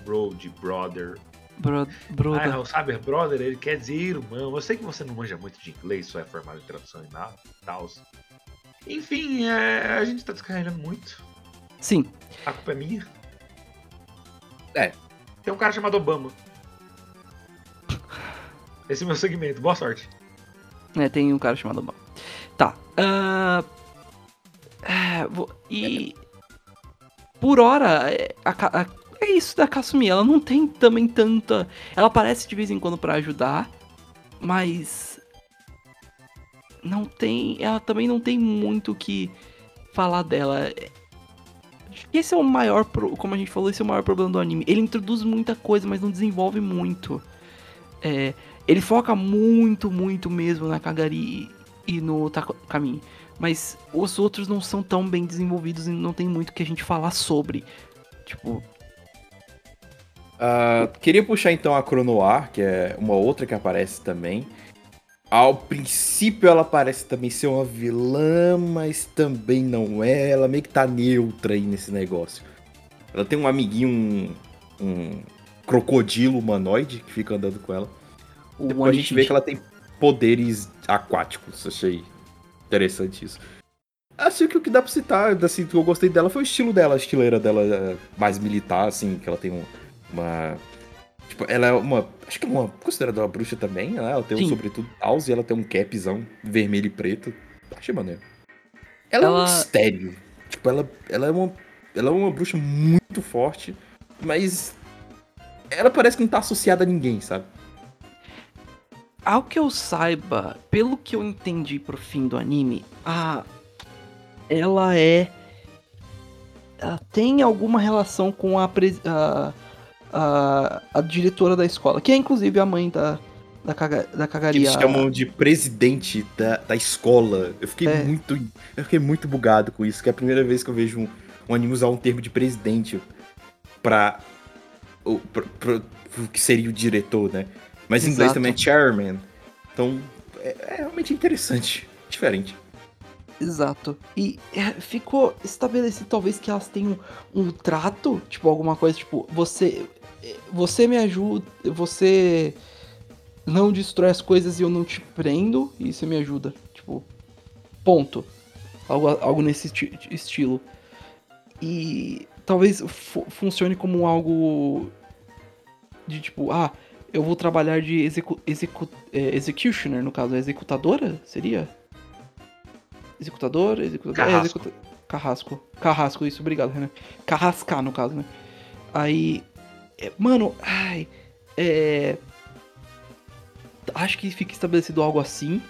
Bro de brother. Bro, broda. Ah, não, sabe, brother, ele quer dizer irmão. Eu sei que você não manja muito de inglês, só é formado em tradução e nada, tal. Enfim, é, a gente tá descarregando muito. Sim. A culpa é minha. É. Tem um cara chamado Obama. Esse é o meu segmento. Boa sorte. É, tem um cara chamado Obama. Tá. ah, é, vou- e. Por hora, é, a a- é isso da Kasumi. Ela não tem também tanta. Ela aparece de vez em quando pra ajudar, mas. Não tem. Ela também não tem muito o que falar dela. Esse é o maior. pro- Como a gente falou, esse é o maior problema do anime. Ele introduz muita coisa, mas não desenvolve muito. É, ele foca muito, muito mesmo na Kagari e no Takami. Mas os outros não são tão bem desenvolvidos e não tem muito que a gente falar sobre. Tipo, Ah, queria puxar então a Cronoar, que é uma outra que aparece também. Ao princípio ela parece também ser uma vilã, mas também não é. Ela meio que tá neutra aí nesse negócio. Ela tem um amiguinho, um, um crocodilo humanoide que fica andando com ela. O Depois a gente vê que ela tem poderes aquáticos. Achei interessante isso. Acho que o que dá pra citar, assim, que eu gostei dela foi o estilo dela, a estileira dela é mais militar, assim, que ela tem um- uma. Tipo, ela é uma. Acho que é uma. Considerada uma bruxa também, né? Ela tem um Sim. sobretudo taus e ela tem um capzão vermelho e preto. Achei maneiro. Ela, é um Ela- mistério. Tipo, ela, ela é uma. Ela é uma bruxa muito forte, mas. Ela parece que não tá associada a ninguém, sabe? Ao que eu saiba, pelo que eu entendi pro fim do anime, a. Ela é. Ela tem alguma relação com a, pres- a, a, a diretora da escola, que é inclusive a mãe da, da, caga, da cagaria. eles chamam de presidente da, da escola. Eu fiquei É. muito. Eu fiquei muito bugado com isso, que é a primeira vez que eu vejo um, um anime usar um termo de presidente pra. O, pra, pra- que seria o diretor, né? Mas em inglês Exato. também é chairman. Então é, é realmente interessante. (laughs) Diferente. Exato. E é, ficou estabelecido talvez que elas tenham um trato, tipo alguma coisa, tipo, você você me ajuda, você não destrói as coisas e eu não te prendo e você me ajuda, tipo, ponto. Algo, algo nesse esti- estilo. E talvez fu- funcione como algo de tipo, ah, eu vou trabalhar de execu execu é, executioner, no caso, executadora, seria? Executador, executador. É, Carrasco. executa... Carrasco. Carrasco, isso, obrigado, Renan. Carrascar, no caso, né? Aí. É, mano, ai. É. Acho que fica estabelecido algo assim.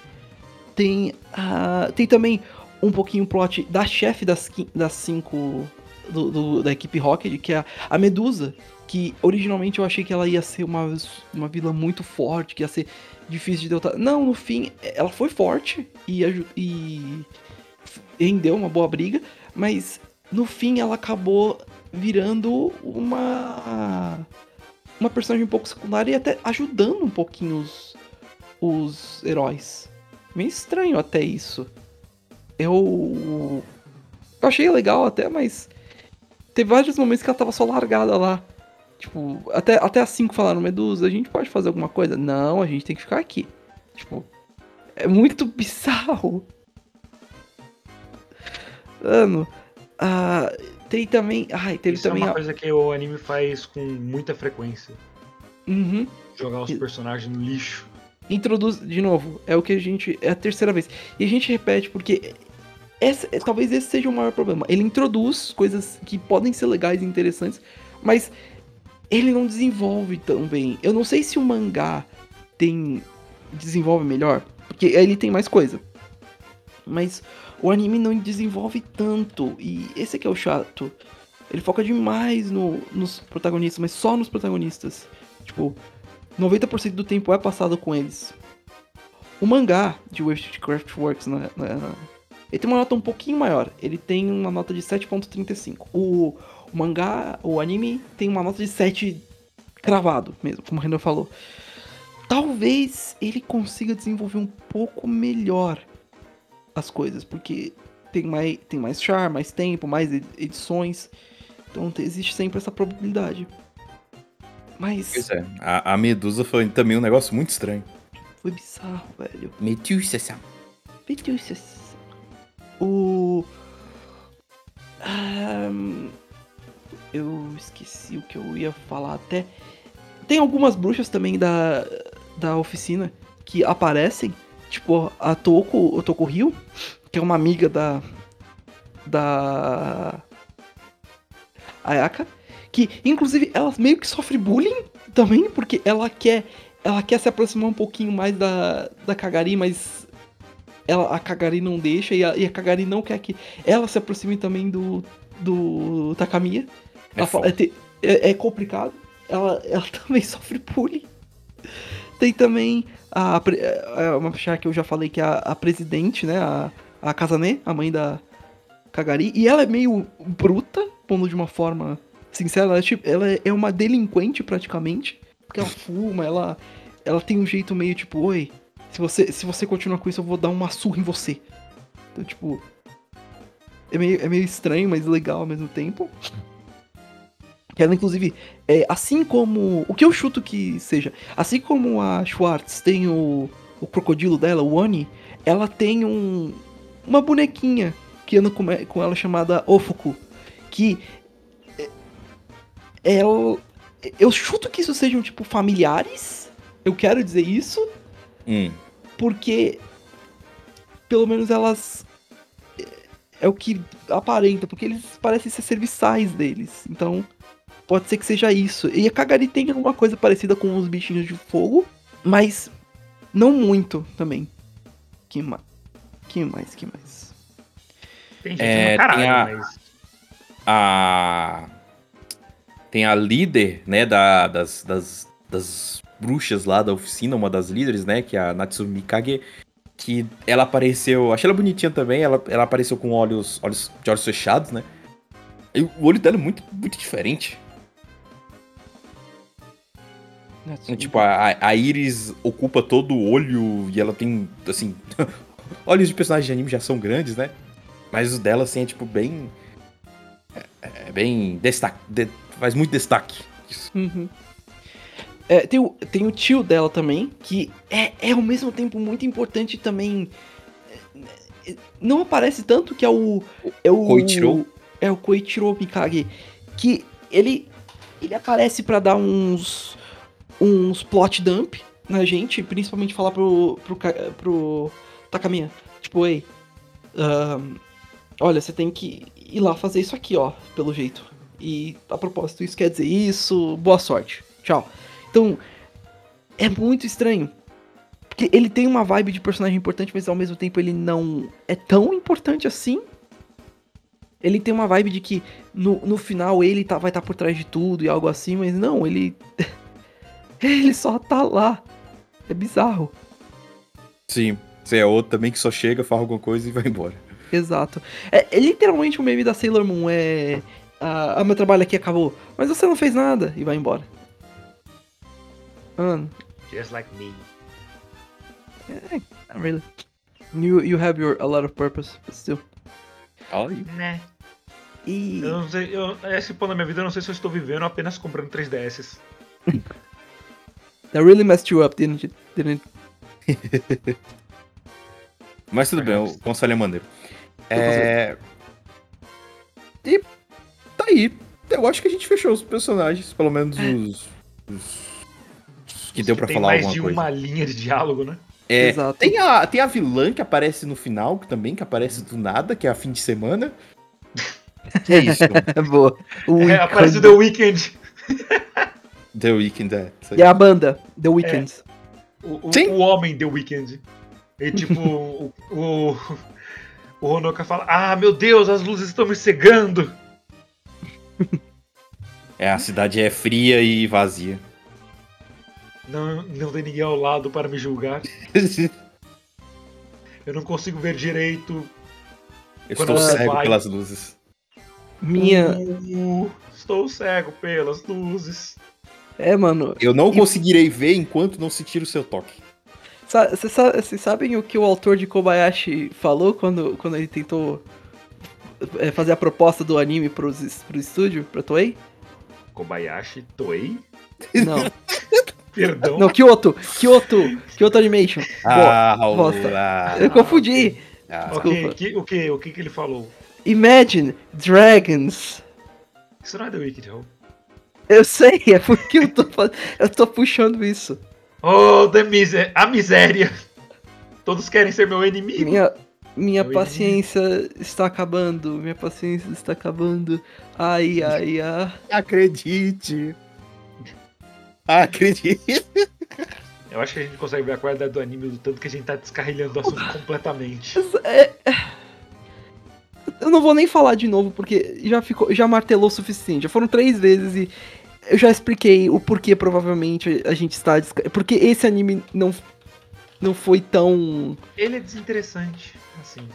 Tem. ah, tem também um pouquinho o plot da chefe das, das cinco. do- do- da equipe Rocket, que é a, a Medusa. Que originalmente eu achei que ela ia ser uma, uma vilã muito forte, que ia ser difícil de derrotar. Não, no fim, ela foi forte e, e rendeu uma boa briga, mas no fim ela acabou virando uma uma personagem um pouco secundária e até ajudando um pouquinho os, os heróis. Meio estranho até isso. Eu, eu achei legal até, mas teve vários momentos que ela tava só largada lá. Tipo, até, até as 5 falaram, Medusa, a gente pode fazer alguma coisa? Não, a gente tem que ficar aqui. Tipo, é muito (laughs) bizarro. Mano, ah, tem também. Ai, teve Isso é também. uma a- coisa que o anime faz com muita frequência. Uhum. Jogar os personagens no lixo. Introduz, de novo, é o que a gente. É a terceira vez. E a gente repete porque. Essa, é- talvez esse seja o maior problema. Ele introduz coisas que podem ser legais e interessantes, mas ele não desenvolve tão bem. Eu não sei se o mangá tem. desenvolve melhor, porque ele tem mais coisa. Mas o anime não desenvolve tanto. E esse aqui é o chato. Ele foca demais no, nos protagonistas, mas só nos protagonistas. Tipo, 90% do tempo é passado com eles. O mangá de Witchcraft Works, né, né, ele tem uma nota um pouquinho maior. Ele tem uma nota de 7.35. O, o mangá, o anime, tem uma nota de 7 cravado mesmo, como o Renan falou. Talvez ele consiga desenvolver um pouco melhor as coisas, porque tem mais, tem mais charme, mais tempo, mais ed- edições. Então te- existe sempre essa probabilidade. Mas Pois é. A, a Medusa foi também um negócio muito estranho. foi bizarro, velho. Medusa. Medusa. O. Ahn, eu esqueci o que eu ia falar até. Tem algumas bruxas também da, da oficina que aparecem. Tipo, a Toko, a Toko Rio, que é uma amiga da. Da. Ayaka. Que, inclusive, ela meio que sofre bullying também, porque ela quer. Ela quer se aproximar um pouquinho mais da, da Kagari, mas ela, a Kagari não deixa e a, e a Kagari não quer que ela se aproxime também do, do Takamiya. É fala- é, é- é complicado. Ela, ela (laughs) também sofre bullying. Tem também a, pre- é uma chá que eu já falei que é a, a presidente, né? A, a Kazane, a mãe da Kagari. E ela é meio bruta, pondo de uma forma sincera. Ela é, tipo, ela é uma delinquente praticamente. Porque ela (laughs) fuma, ela, ela tem um jeito meio tipo, oi, se você, se você continuar com isso, eu vou dar uma surra em você. Então, tipo. É meio, é meio estranho, mas legal ao mesmo tempo. Que ela, inclusive, é, assim como. O que eu chuto que seja. Assim como a Schwartz tem o, o crocodilo dela, o Oni, ela tem um. Uma bonequinha que anda com, com ela chamada Ofuku. Que. É, ela, eu chuto que isso sejam, tipo, familiares. Eu quero dizer isso. Hum. Porque. Pelo menos elas. É, é o que aparenta, porque eles parecem ser serviçais deles. Então. Pode ser que seja isso. E a Kagari tem alguma coisa parecida com os bichinhos de fogo, mas não muito também. Que mais? Que mais? Que mais? Tem gente É, caralho, tem a- mas. A. Tem a líder, né, da, das, das, das bruxas lá da oficina, uma das líderes, né, que é a Natsumi Kage, que ela apareceu, achei ela bonitinha também, ela, ela apareceu com olhos, olhos de olhos fechados, né, e o olho dela é muito, muito diferente. Tipo, a, a Iris ocupa todo o olho e ela tem, assim. (laughs) olhos de personagens de anime já são grandes, né? Mas os dela, assim, é tipo bem. É, é bem. Destaque. de- faz muito destaque. Uhum. É, tem, o, tem o tio dela também, que é, é ao mesmo tempo muito importante também. é, é, Não aparece tanto que é o. É o Koichiro? É o Koichiro Mikage. Que ele. Ele aparece pra dar uns. Uns plot dump na gente, principalmente falar pro. pro, pro Takamiya. Tipo, ei. ahn, olha, você tem que ir lá fazer isso aqui, ó, pelo jeito. E a propósito, isso quer dizer isso, boa sorte. Tchau. Então, é muito estranho. Porque ele tem uma vibe de personagem importante, mas ao mesmo tempo ele não é tão importante assim. Ele tem uma vibe de que no, no final ele tá, vai estar por trás de tudo e algo assim, mas não, ele. (laughs) (laughs) ele só tá lá. É bizarro. Sim. Você é outro também que só chega, fala alguma coisa e vai embora. Exato. É, é literalmente o meme da Sailor Moon. É. Ah, ah, meu trabalho aqui acabou. Mas você não fez nada e vai embora. Mano, Just like me. not really. You, you have your a lot of purpose, but still. Olha aí. Né? E. Eu não sei. Eu, esse ponto da minha vida eu não sei se eu estou vivendo ou apenas comprando 3DS. (laughs) That really messed you up, didn't it? Didn't it? (laughs) Mas tudo bem, o conselho é maneiro. É. E tá aí. Eu acho que a gente fechou os personagens, pelo menos os. os- os que deu pra tem falar mais alguma de coisa. uma linha de diálogo, né? É, Exato. Tem a, tem a vilã que aparece no final que também, que aparece do nada, que é a fim de semana. Que é isso? (laughs) Boa. O É, aparece o The Weeknd. (laughs) The Weeknd, é. E a banda, The Weeknd. O, o, Sim. o homem The Weeknd. E tipo, (laughs) o, o, o Honoka fala: Ah, meu Deus, as luzes estão me cegando. É, a cidade é fria e vazia. Não, não tem ninguém ao lado para me julgar. (laughs) Eu não consigo ver direito. Eu estou cego vai- pelas luzes. Minha. Uh, estou cego pelas luzes. É, mano. Eu não E- conseguirei ver enquanto não sentir o seu toque. Vocês sabem o que o autor de Kobayashi falou quando, quando ele tentou é, fazer a proposta do anime pros, pro estúdio, pra Toei? Kobayashi Toei? Não. (laughs) Perdão. Não, Kyoto. Kyoto. Kyoto Animation. Ah, Bo- bosta. ah, Eu confundi. ah. Ok, desculpa. que- o que, o que que ele falou? Imagine Dragons. Isso não é The Wicked Hope. (laughs) Eu sei, é porque eu tô, eu tô puxando isso. Oh, the miser a miséria. Todos querem ser meu inimigo. Minha, minha Oi. paciência está acabando. Minha paciência está acabando. Ai, ai, ai. (laughs) Acredite. Acredite. Eu acho que a gente consegue ver a qualidade do anime do tanto que a gente tá descarrilhando o assunto (laughs) completamente. É- Eu não vou nem falar de novo, porque já ficou, já martelou o suficiente. Já foram três vezes e eu já expliquei o porquê provavelmente a gente está. Porque esse anime não, não foi tão. Ele é desinteressante, assim.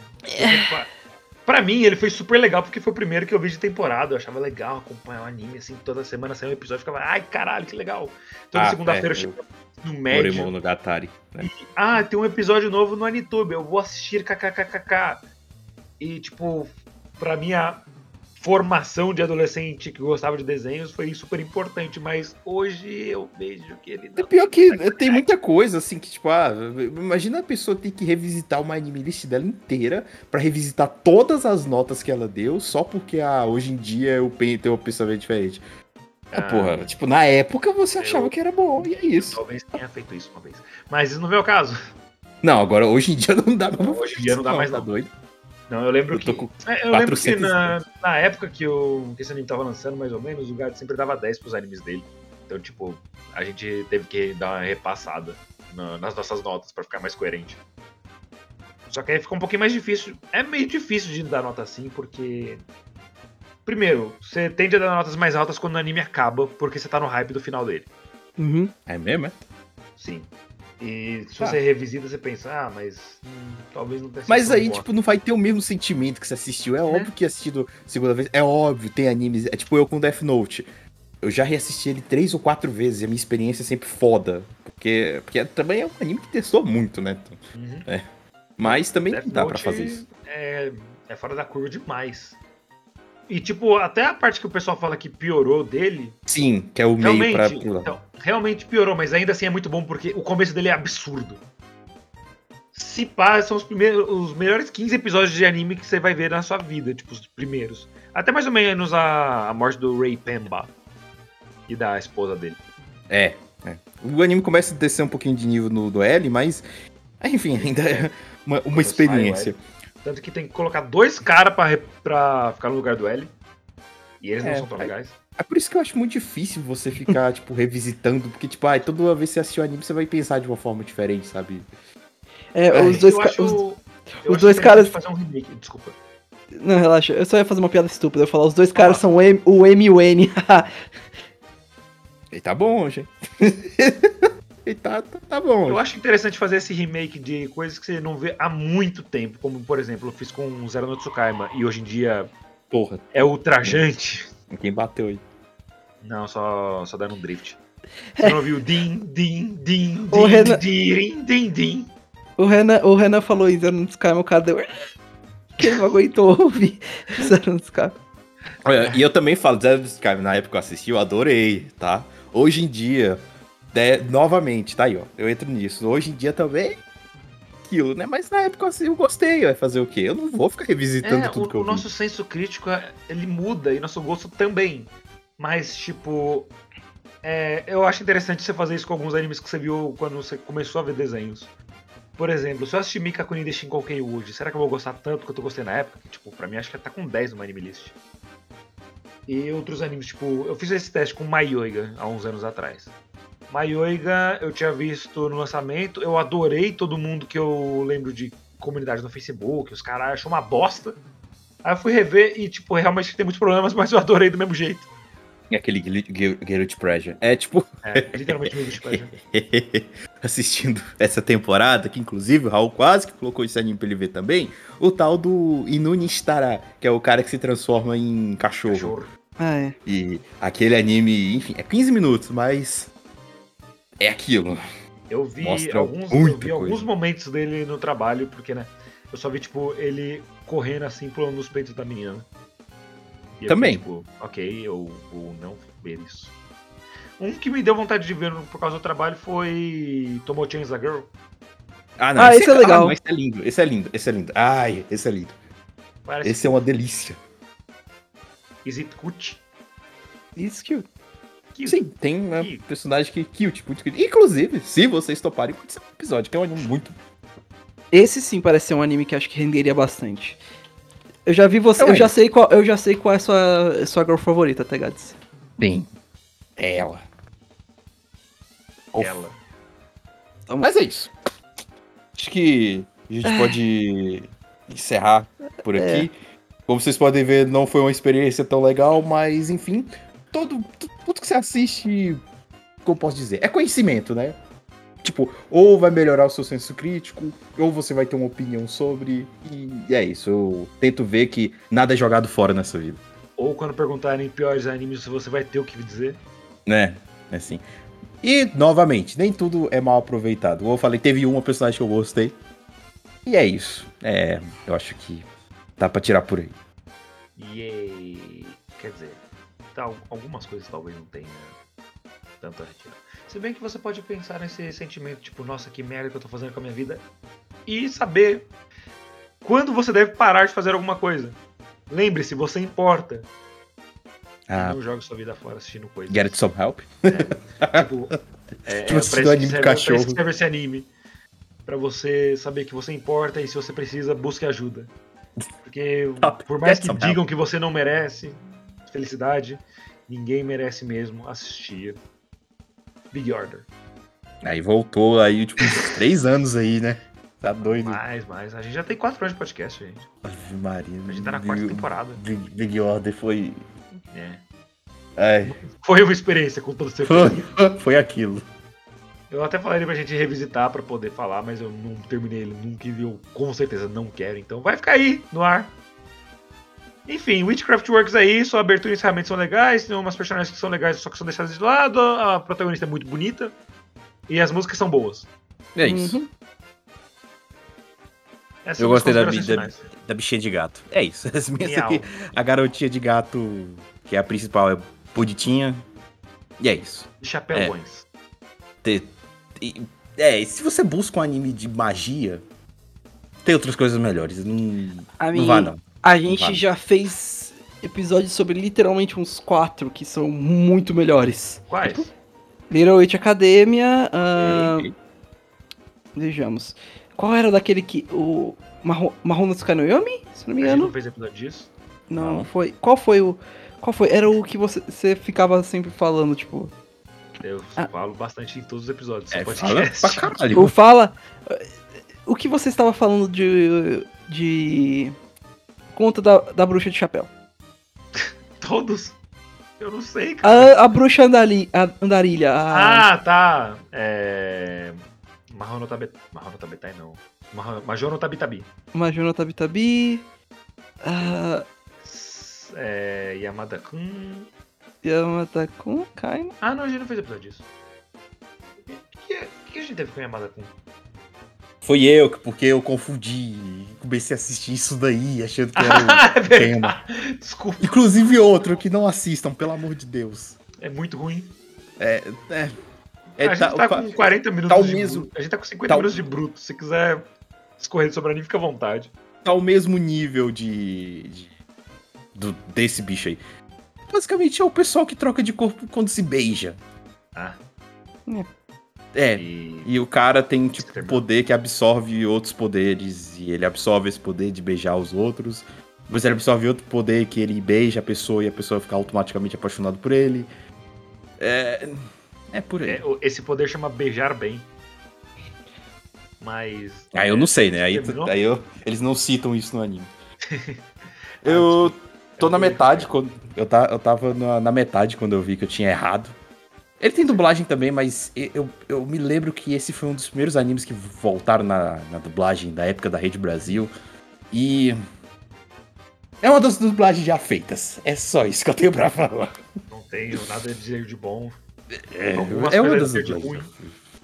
Pra, pra mim, ele foi super legal porque foi o primeiro que eu vi de temporada. Eu achava legal acompanhar o anime, assim, toda semana saiu um episódio. Ficava, ai caralho, que legal. Toda Ah, segunda-feira é, eu chegava no médio. No Gatari. né? Ah, tem um episódio novo no Anitube, eu vou assistir kkkk. E, tipo, pra mim, a- formação de adolescente que gostava de desenhos foi super importante, mas hoje eu vejo que ele É não. pior que tem muita coisa, assim, que, tipo, ah, imagina a pessoa ter que revisitar uma anime list dela inteira pra revisitar todas as notas que ela deu, só porque, ah, hoje em dia eu tenho um pensamento diferente. Ah, Ah. porra, tipo, na época você Eu- achava que era bom, e é isso. Talvez tenha feito isso uma vez. Mas isso não veio ao caso. Não, agora hoje em dia não dá pra Hoje em dia não dá mais, tá não. doido? Não, eu lembro Eu tô que. com É, eu lembro que 400 na, na época que, o, que esse anime tava lançando, mais ou menos, o Gad sempre dava 10 pros animes dele. Então, tipo, a gente teve que dar uma repassada na- nas nossas notas pra ficar mais coerente. Só que aí ficou um pouquinho mais difícil. É meio difícil de dar nota assim, porque. Primeiro, você tende a dar notas mais altas quando o anime acaba, porque você tá no hype do final dele. Uhum. É mesmo, é? Sim. E se Tá. você revisita, você pensa, ah, mas hum, talvez não tenha Mas aí, tipo, não vai ter o mesmo sentimento que você assistiu. É Né? óbvio que assistido segunda vez. É óbvio, tem animes. É tipo eu com Death Note. Eu já reassisti ele três ou quatro vezes e a minha experiência é sempre foda. Porque, porque também é um anime que testou muito, né? Uhum. Mas também Death não dá pra Note fazer isso. É, é fora da curva demais. E, tipo, até a parte que o pessoal fala que piorou dele, Sim, que é o meio pra pular. então, realmente piorou, mas ainda assim é muito bom porque o começo dele é absurdo. Se pá, são os, primeiros, os melhores 15 episódios de anime que você vai ver na sua vida, tipo, os primeiros. Até mais ou menos a, a morte do Ray Pemba e da esposa dele. É, é. O anime começa a descer um pouquinho de nível no do L, mas. Enfim, ainda é uma, uma experiência. Tanto que tem que colocar dois caras pra, pra ficar no lugar do L. E eles não É, são tão aí- legais. É por isso que eu acho muito difícil você ficar, (laughs) tipo, revisitando, porque, tipo, ai, toda vez que você assistir o anime, você vai pensar de uma forma diferente, sabe? É, Ai, os dois, eu ca- acho, os- eu os dois interessante caras- fazer um remake, desculpa. Não, relaxa. Eu só ia fazer uma piada estúpida. Eu ia falar, os dois caras são o M, o M e o N. (laughs) E tá bom, gente. (laughs) e tá, tá, tá bom. Eu acho interessante fazer esse remake de coisas que você não vê há muito tempo, como por exemplo, eu fiz com Zero no Tsukaima e hoje em dia Porra, é ultrajante. quem bateu aí? Não, só, só dando um drift. Você não ouviu din, din, din, O din, Renan- din, din, din. o, Renan, o Renan falou isso no Skyrim, o cara deu... Que ele não aguentou ouvir Zero no Skyrim. Olha, e eu também falo, Zero do Sky, na época que eu assisti, eu adorei, tá? Hoje em dia, novamente, tá aí, ó. Eu entro nisso. Hoje em dia também. Aquilo, né? Mas na época assim, eu gostei, vai fazer o quê? Eu não vou ficar revisitando É, tudo o, que eu o vi. nosso senso crítico, é- ele muda e nosso gosto também. Mas, tipo, é, eu acho interessante você fazer isso com alguns animes que você viu quando você começou a ver desenhos. Por exemplo, se eu assistir Mika Kuni de Shinkoukei hoje, será que eu vou gostar tanto quanto eu gostei na época? Que, tipo, pra mim acho que tá com 10 no anime list. E outros animes, tipo, eu fiz esse teste com Maioiga há uns anos atrás. Maioiga eu tinha visto no lançamento, eu adorei todo mundo que eu lembro de comunidade no Facebook, os caras acham uma bosta. Aí eu fui rever e, tipo, realmente tem muitos problemas, (laughs) mas eu adorei do mesmo jeito. É aquele Guil- Guil- Guilty Pressure. É tipo, É, literalmente bicho pleasure. (laughs) assistindo essa temporada, que inclusive o Raul quase que colocou esse anime pra ele ver também, o tal do Inunistara, que é o cara que se transforma em cachorro. Cachorro. Ah, é. E aquele anime, enfim, é 15 minutos, mas é aquilo. Eu vi, Mostra alguns, eu vi alguns momentos dele no trabalho, porque, né? Eu só vi, tipo, ele correndo assim, pulando nos peitos da menina. E eu Também. fiquei, tipo, ok, eu vou não ver isso. Um que me deu vontade de ver por causa do trabalho foi Tomo Chains a Girl. Ah, não, Ah, esse é legal. não, esse é lindo, esse é lindo, esse é lindo. Ai, esse é lindo. Parece Esse é uma delícia. Is It Cute? Isso que... Cute. Sim, tem uma Cute. personagem que cute, muito cute. Inclusive, se vocês toparem, pode ser um episódio, que é um anime muito. Esse sim parece ser um anime que acho que renderia bastante. Eu já vi você, Então eu é já sei qual, eu já sei qual é a sua, sua girl favorita, tá, Gads? Bem, é ela. Of. Ela. Mas é isso. Acho que a gente pode encerrar por aqui. Como vocês podem ver, não foi uma experiência tão legal, mas enfim, todo, tudo que você assiste, como eu posso dizer, é conhecimento, né? Tipo, ou vai melhorar o seu senso crítico, ou você vai ter uma opinião sobre, e é isso. Eu tento ver que nada é jogado fora nessa vida. Ou quando perguntarem piores animes, você vai ter o que dizer. né? Assim. E, novamente, nem tudo é mal aproveitado. Eu falei, teve uma personagem que eu gostei. E é isso. É, eu acho que dá pra tirar por aí. Yay! Quer dizer, tal, algumas coisas talvez não tenha tanto a retirar. Se bem que você pode pensar nesse sentimento, tipo, nossa, que merda que eu tô fazendo com a minha vida. E saber quando você deve parar de fazer alguma coisa. Lembre-se, você importa. Ah, Não jogue sua vida fora assistindo coisas. get it some help? Tipo, (laughs) é, Tipo, é pra anime serve- cachorro. pra serve esse anime. Pra você saber que você importa e se você precisa, busque ajuda. Porque por mais Get que digam que você não merece felicidade, ninguém merece mesmo assistir Big Order. Aí voltou aí, tipo, uns (laughs) três anos aí, né? Tá doido. Mais, mais. A gente já tem quatro anos de podcast, gente. Ave Maria. A gente tá na quarta Big- temporada. Big, Big Order foi. É. Ai, Foi uma experiência, com toda certeza. foi, foi aquilo. Eu até falaria pra gente revisitar pra poder falar, mas eu não terminei ele nunca e eu com certeza não quero, então vai ficar aí no ar. Enfim, Witchcraft Works aí, sua abertura e encerramento são legais, tem umas personagens que são legais, só que são deixadas de lado, a protagonista é muito bonita e as músicas são boas. É isso. Uhum. Essas Eu gostei da finais. Da bichinha de gato. É isso. (laughs) As minhas Miau. aqui, a garotinha de gato, que é a principal, é bonitinha. E é isso. De chapéuões. E- é, e se você busca um anime de magia, tem outras coisas melhores. Não, A não minha- vá, não. A gente Vale. já fez episódios sobre literalmente uns quatro que são muito melhores. Quais? Little Witch Academia. Ei, vejamos. Qual era daquele que. O. No Tsukayomi? Se não me A gente engano. não fez episódio disso? Não, Não. foi. Qual foi o. Qual foi? Era o que você, você ficava sempre falando, tipo. Eu Ah. falo bastante em todos os episódios. É, fala pra caralho. O fala. O que você estava falando de. de. Conta da, da bruxa de chapéu. (laughs) Todos? Eu não sei, cara. A, a bruxa andali, a andarilha. A, Ah, tá. É. Marrom no Tabet... Marrom no Tabetai, não. Marrom- Major no Tabitabi. Majuna Tabitabi. A. S- É. Yamada-kun. Yamata-kun, Kaino. Ah, não, a gente não fez episódio disso. O que, que, que a gente teve com Yamada-kun? Foi eu, que- porque eu confundi. Comecei a assistir isso daí, achando que (laughs) era Ah, é o tema. Desculpa. Inclusive outro, que não assistam, pelo amor de Deus. É muito ruim. É. É. a é gente tá- tá o com 40 minutos tá o de mesmo- bruto. A gente tá com 50 tá o- minutos de bruto. Se quiser escorrer sobre anime, fica à vontade. tá ao mesmo nível de. de- do, desse bicho aí. Basicamente é o pessoal que troca de corpo quando se beija. Ah, É. e. E o cara tem, tipo, poder que absorve outros poderes. E ele absorve esse poder de beijar os outros. Depois ele absorve outro poder que ele beija a pessoa e a pessoa fica automaticamente apaixonada por ele. É. É por aí. é, esse poder chama beijar bem. Mas. Ah, eu não sei, né? Aí, aí eu- eles não citam isso no anime. (laughs) eu tô na metade quando. Eu, tá, eu tava na, na metade quando eu vi que eu tinha errado. Ele tem dublagem também, mas eu, eu me lembro que esse foi um dos primeiros animes que voltaram na, na dublagem da época da Rede Brasil. E. É uma das dublagens já feitas. É só isso que eu tenho pra falar. Não tenho nada a dizer de bom. É, Algumas é uma das dublagens.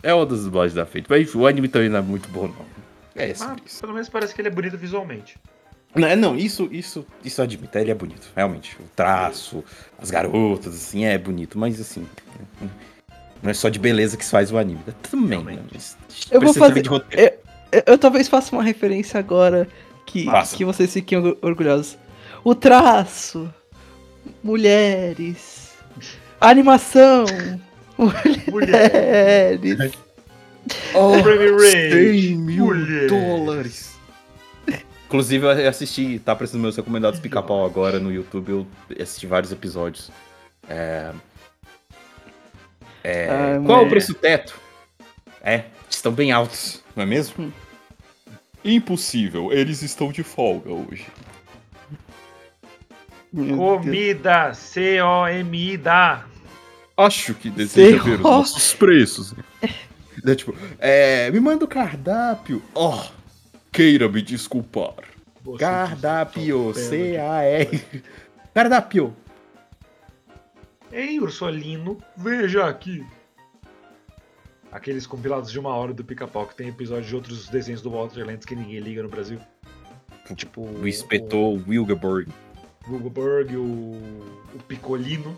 É uma das dublagens já feitas. Mas o anime também não é muito bom, não. É isso. pelo menos parece que ele é bonito visualmente. Não, é, não, isso, isso, isso eu admito, ele é bonito, realmente. O traço, as garotas, assim, é bonito, mas assim. Não é só de beleza que se faz o anime. Também, né? Eu vou fazer- de roteiro. Eu, eu talvez faça uma referência agora que, que vocês fiquem orgu- orgulhosos. O traço, mulheres, animação, Mulher. (laughs) mulheres. Oh, Prime Rage, 100 mil mulheres. dólares. Inclusive, eu assisti, tá aparecendo meus recomendados pica-pau agora no YouTube, eu assisti vários episódios. É... É, Ah, Qual é o preço teto? É, estão bem altos, não é mesmo? Hum. Impossível, eles estão de folga hoje. Meu. Comida, C-O-M-I-Da. Acho que deseja ver os nossos preços. (laughs) É, tipo, é, me manda o cardápio. Oh, queira me desculpar. Você Cardápio, C-A-R. Cardápio. Ei, Ursolino, veja aqui. Aqueles compilados de uma hora do pica-pau que tem episódio de outros desenhos do Walter Lentz que ninguém liga no Brasil. Tipo. O inspetor Wilgeborg. Goldberg, o, o Picolino.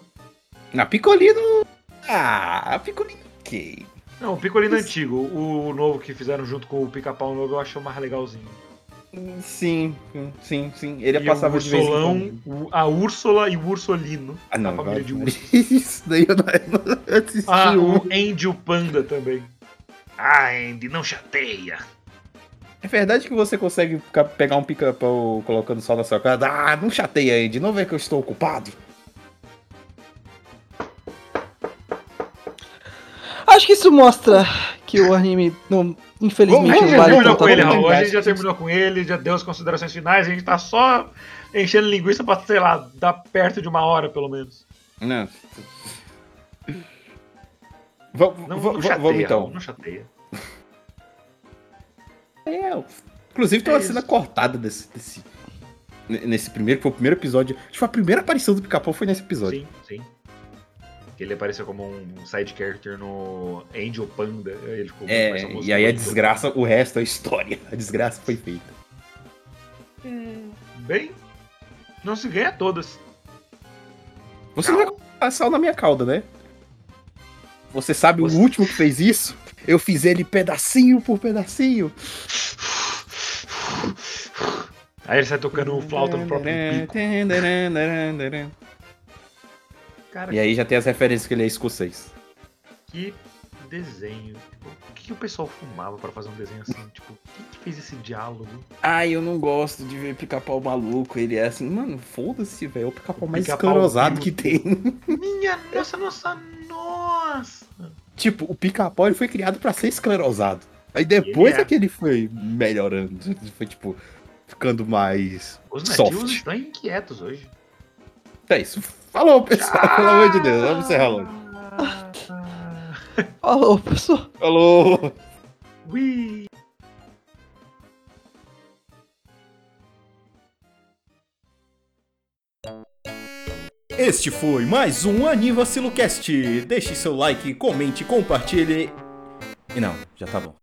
Na Picolino. Ah, Picolino ok. Não, o Picolino antigo, o novo que fizeram junto com o Pica-Pau novo, eu acho mais legalzinho. Sim, sim, sim. Ele e passava o de vez em Ursolão, quando. o- a Úrsula e o Ursolino. Ah, não, a família de ursos. (laughs) Isso daí eu não, eu assisti. Ah, um. o Andy o Panda também. Ah, Andy, não chateia. É verdade que você consegue pegar um pica-pau colocando só na sua cara? Ah, não chateia, Andy. Não vê que eu estou ocupado? Acho que isso mostra que o anime, não, infelizmente, A Vamos- gente não já vale terminou tanta com ele. Raul. A gente já terminou com ele, já deu as considerações finais. A gente tá só enchendo linguiça pra, sei lá, dar perto de uma hora, pelo menos. Não. Vamos, Não, vamos, não chateia, vamos então. Não chateia. É, inclusive tem É uma cena cortada desse, desse- Nesse primeiro, que foi o primeiro episódio. Acho que foi a primeira aparição do pica-pau foi nesse episódio. Sim, sim. Que ele apareceu como um side character no Angel Panda. Ele ficou muito mais É, e aí a desgraça, o resto é história. (laughs) A desgraça foi feita. Panda. Bem, não se ganha todas. Você não vai passar na minha cauda, né? Você sabe Você- o último que fez isso? Eu fiz ele pedacinho por pedacinho. Aí ele sai tocando flauta no próprio (laughs) pico. Cara, E aí já tem as referências que ele é escocês. que desenho. Tipo, o que, que o pessoal fumava pra fazer um desenho assim? Tipo, quem que fez esse diálogo? Ai, eu não gosto de ver pica-pau maluco. Ele é assim, mano, foda-se, velho. É o pica-pau mais Pica-pau esclerosado que tem. (laughs) Minha nossa, nossa, nossa! tipo, o pica-pau foi criado pra ser esclerosado. Aí depois é. é que ele foi melhorando. Foi, tipo, ficando mais Os nativos soft. estão inquietos hoje. É isso. Falou, pessoal. (laughs) Pelo amor de Deus. Vamos encerrar logo. (laughs) Falou, pessoal. Falou. Ui. Este foi mais um Anivacilocast. Deixe seu like, comente, compartilhe. E não, já tá bom.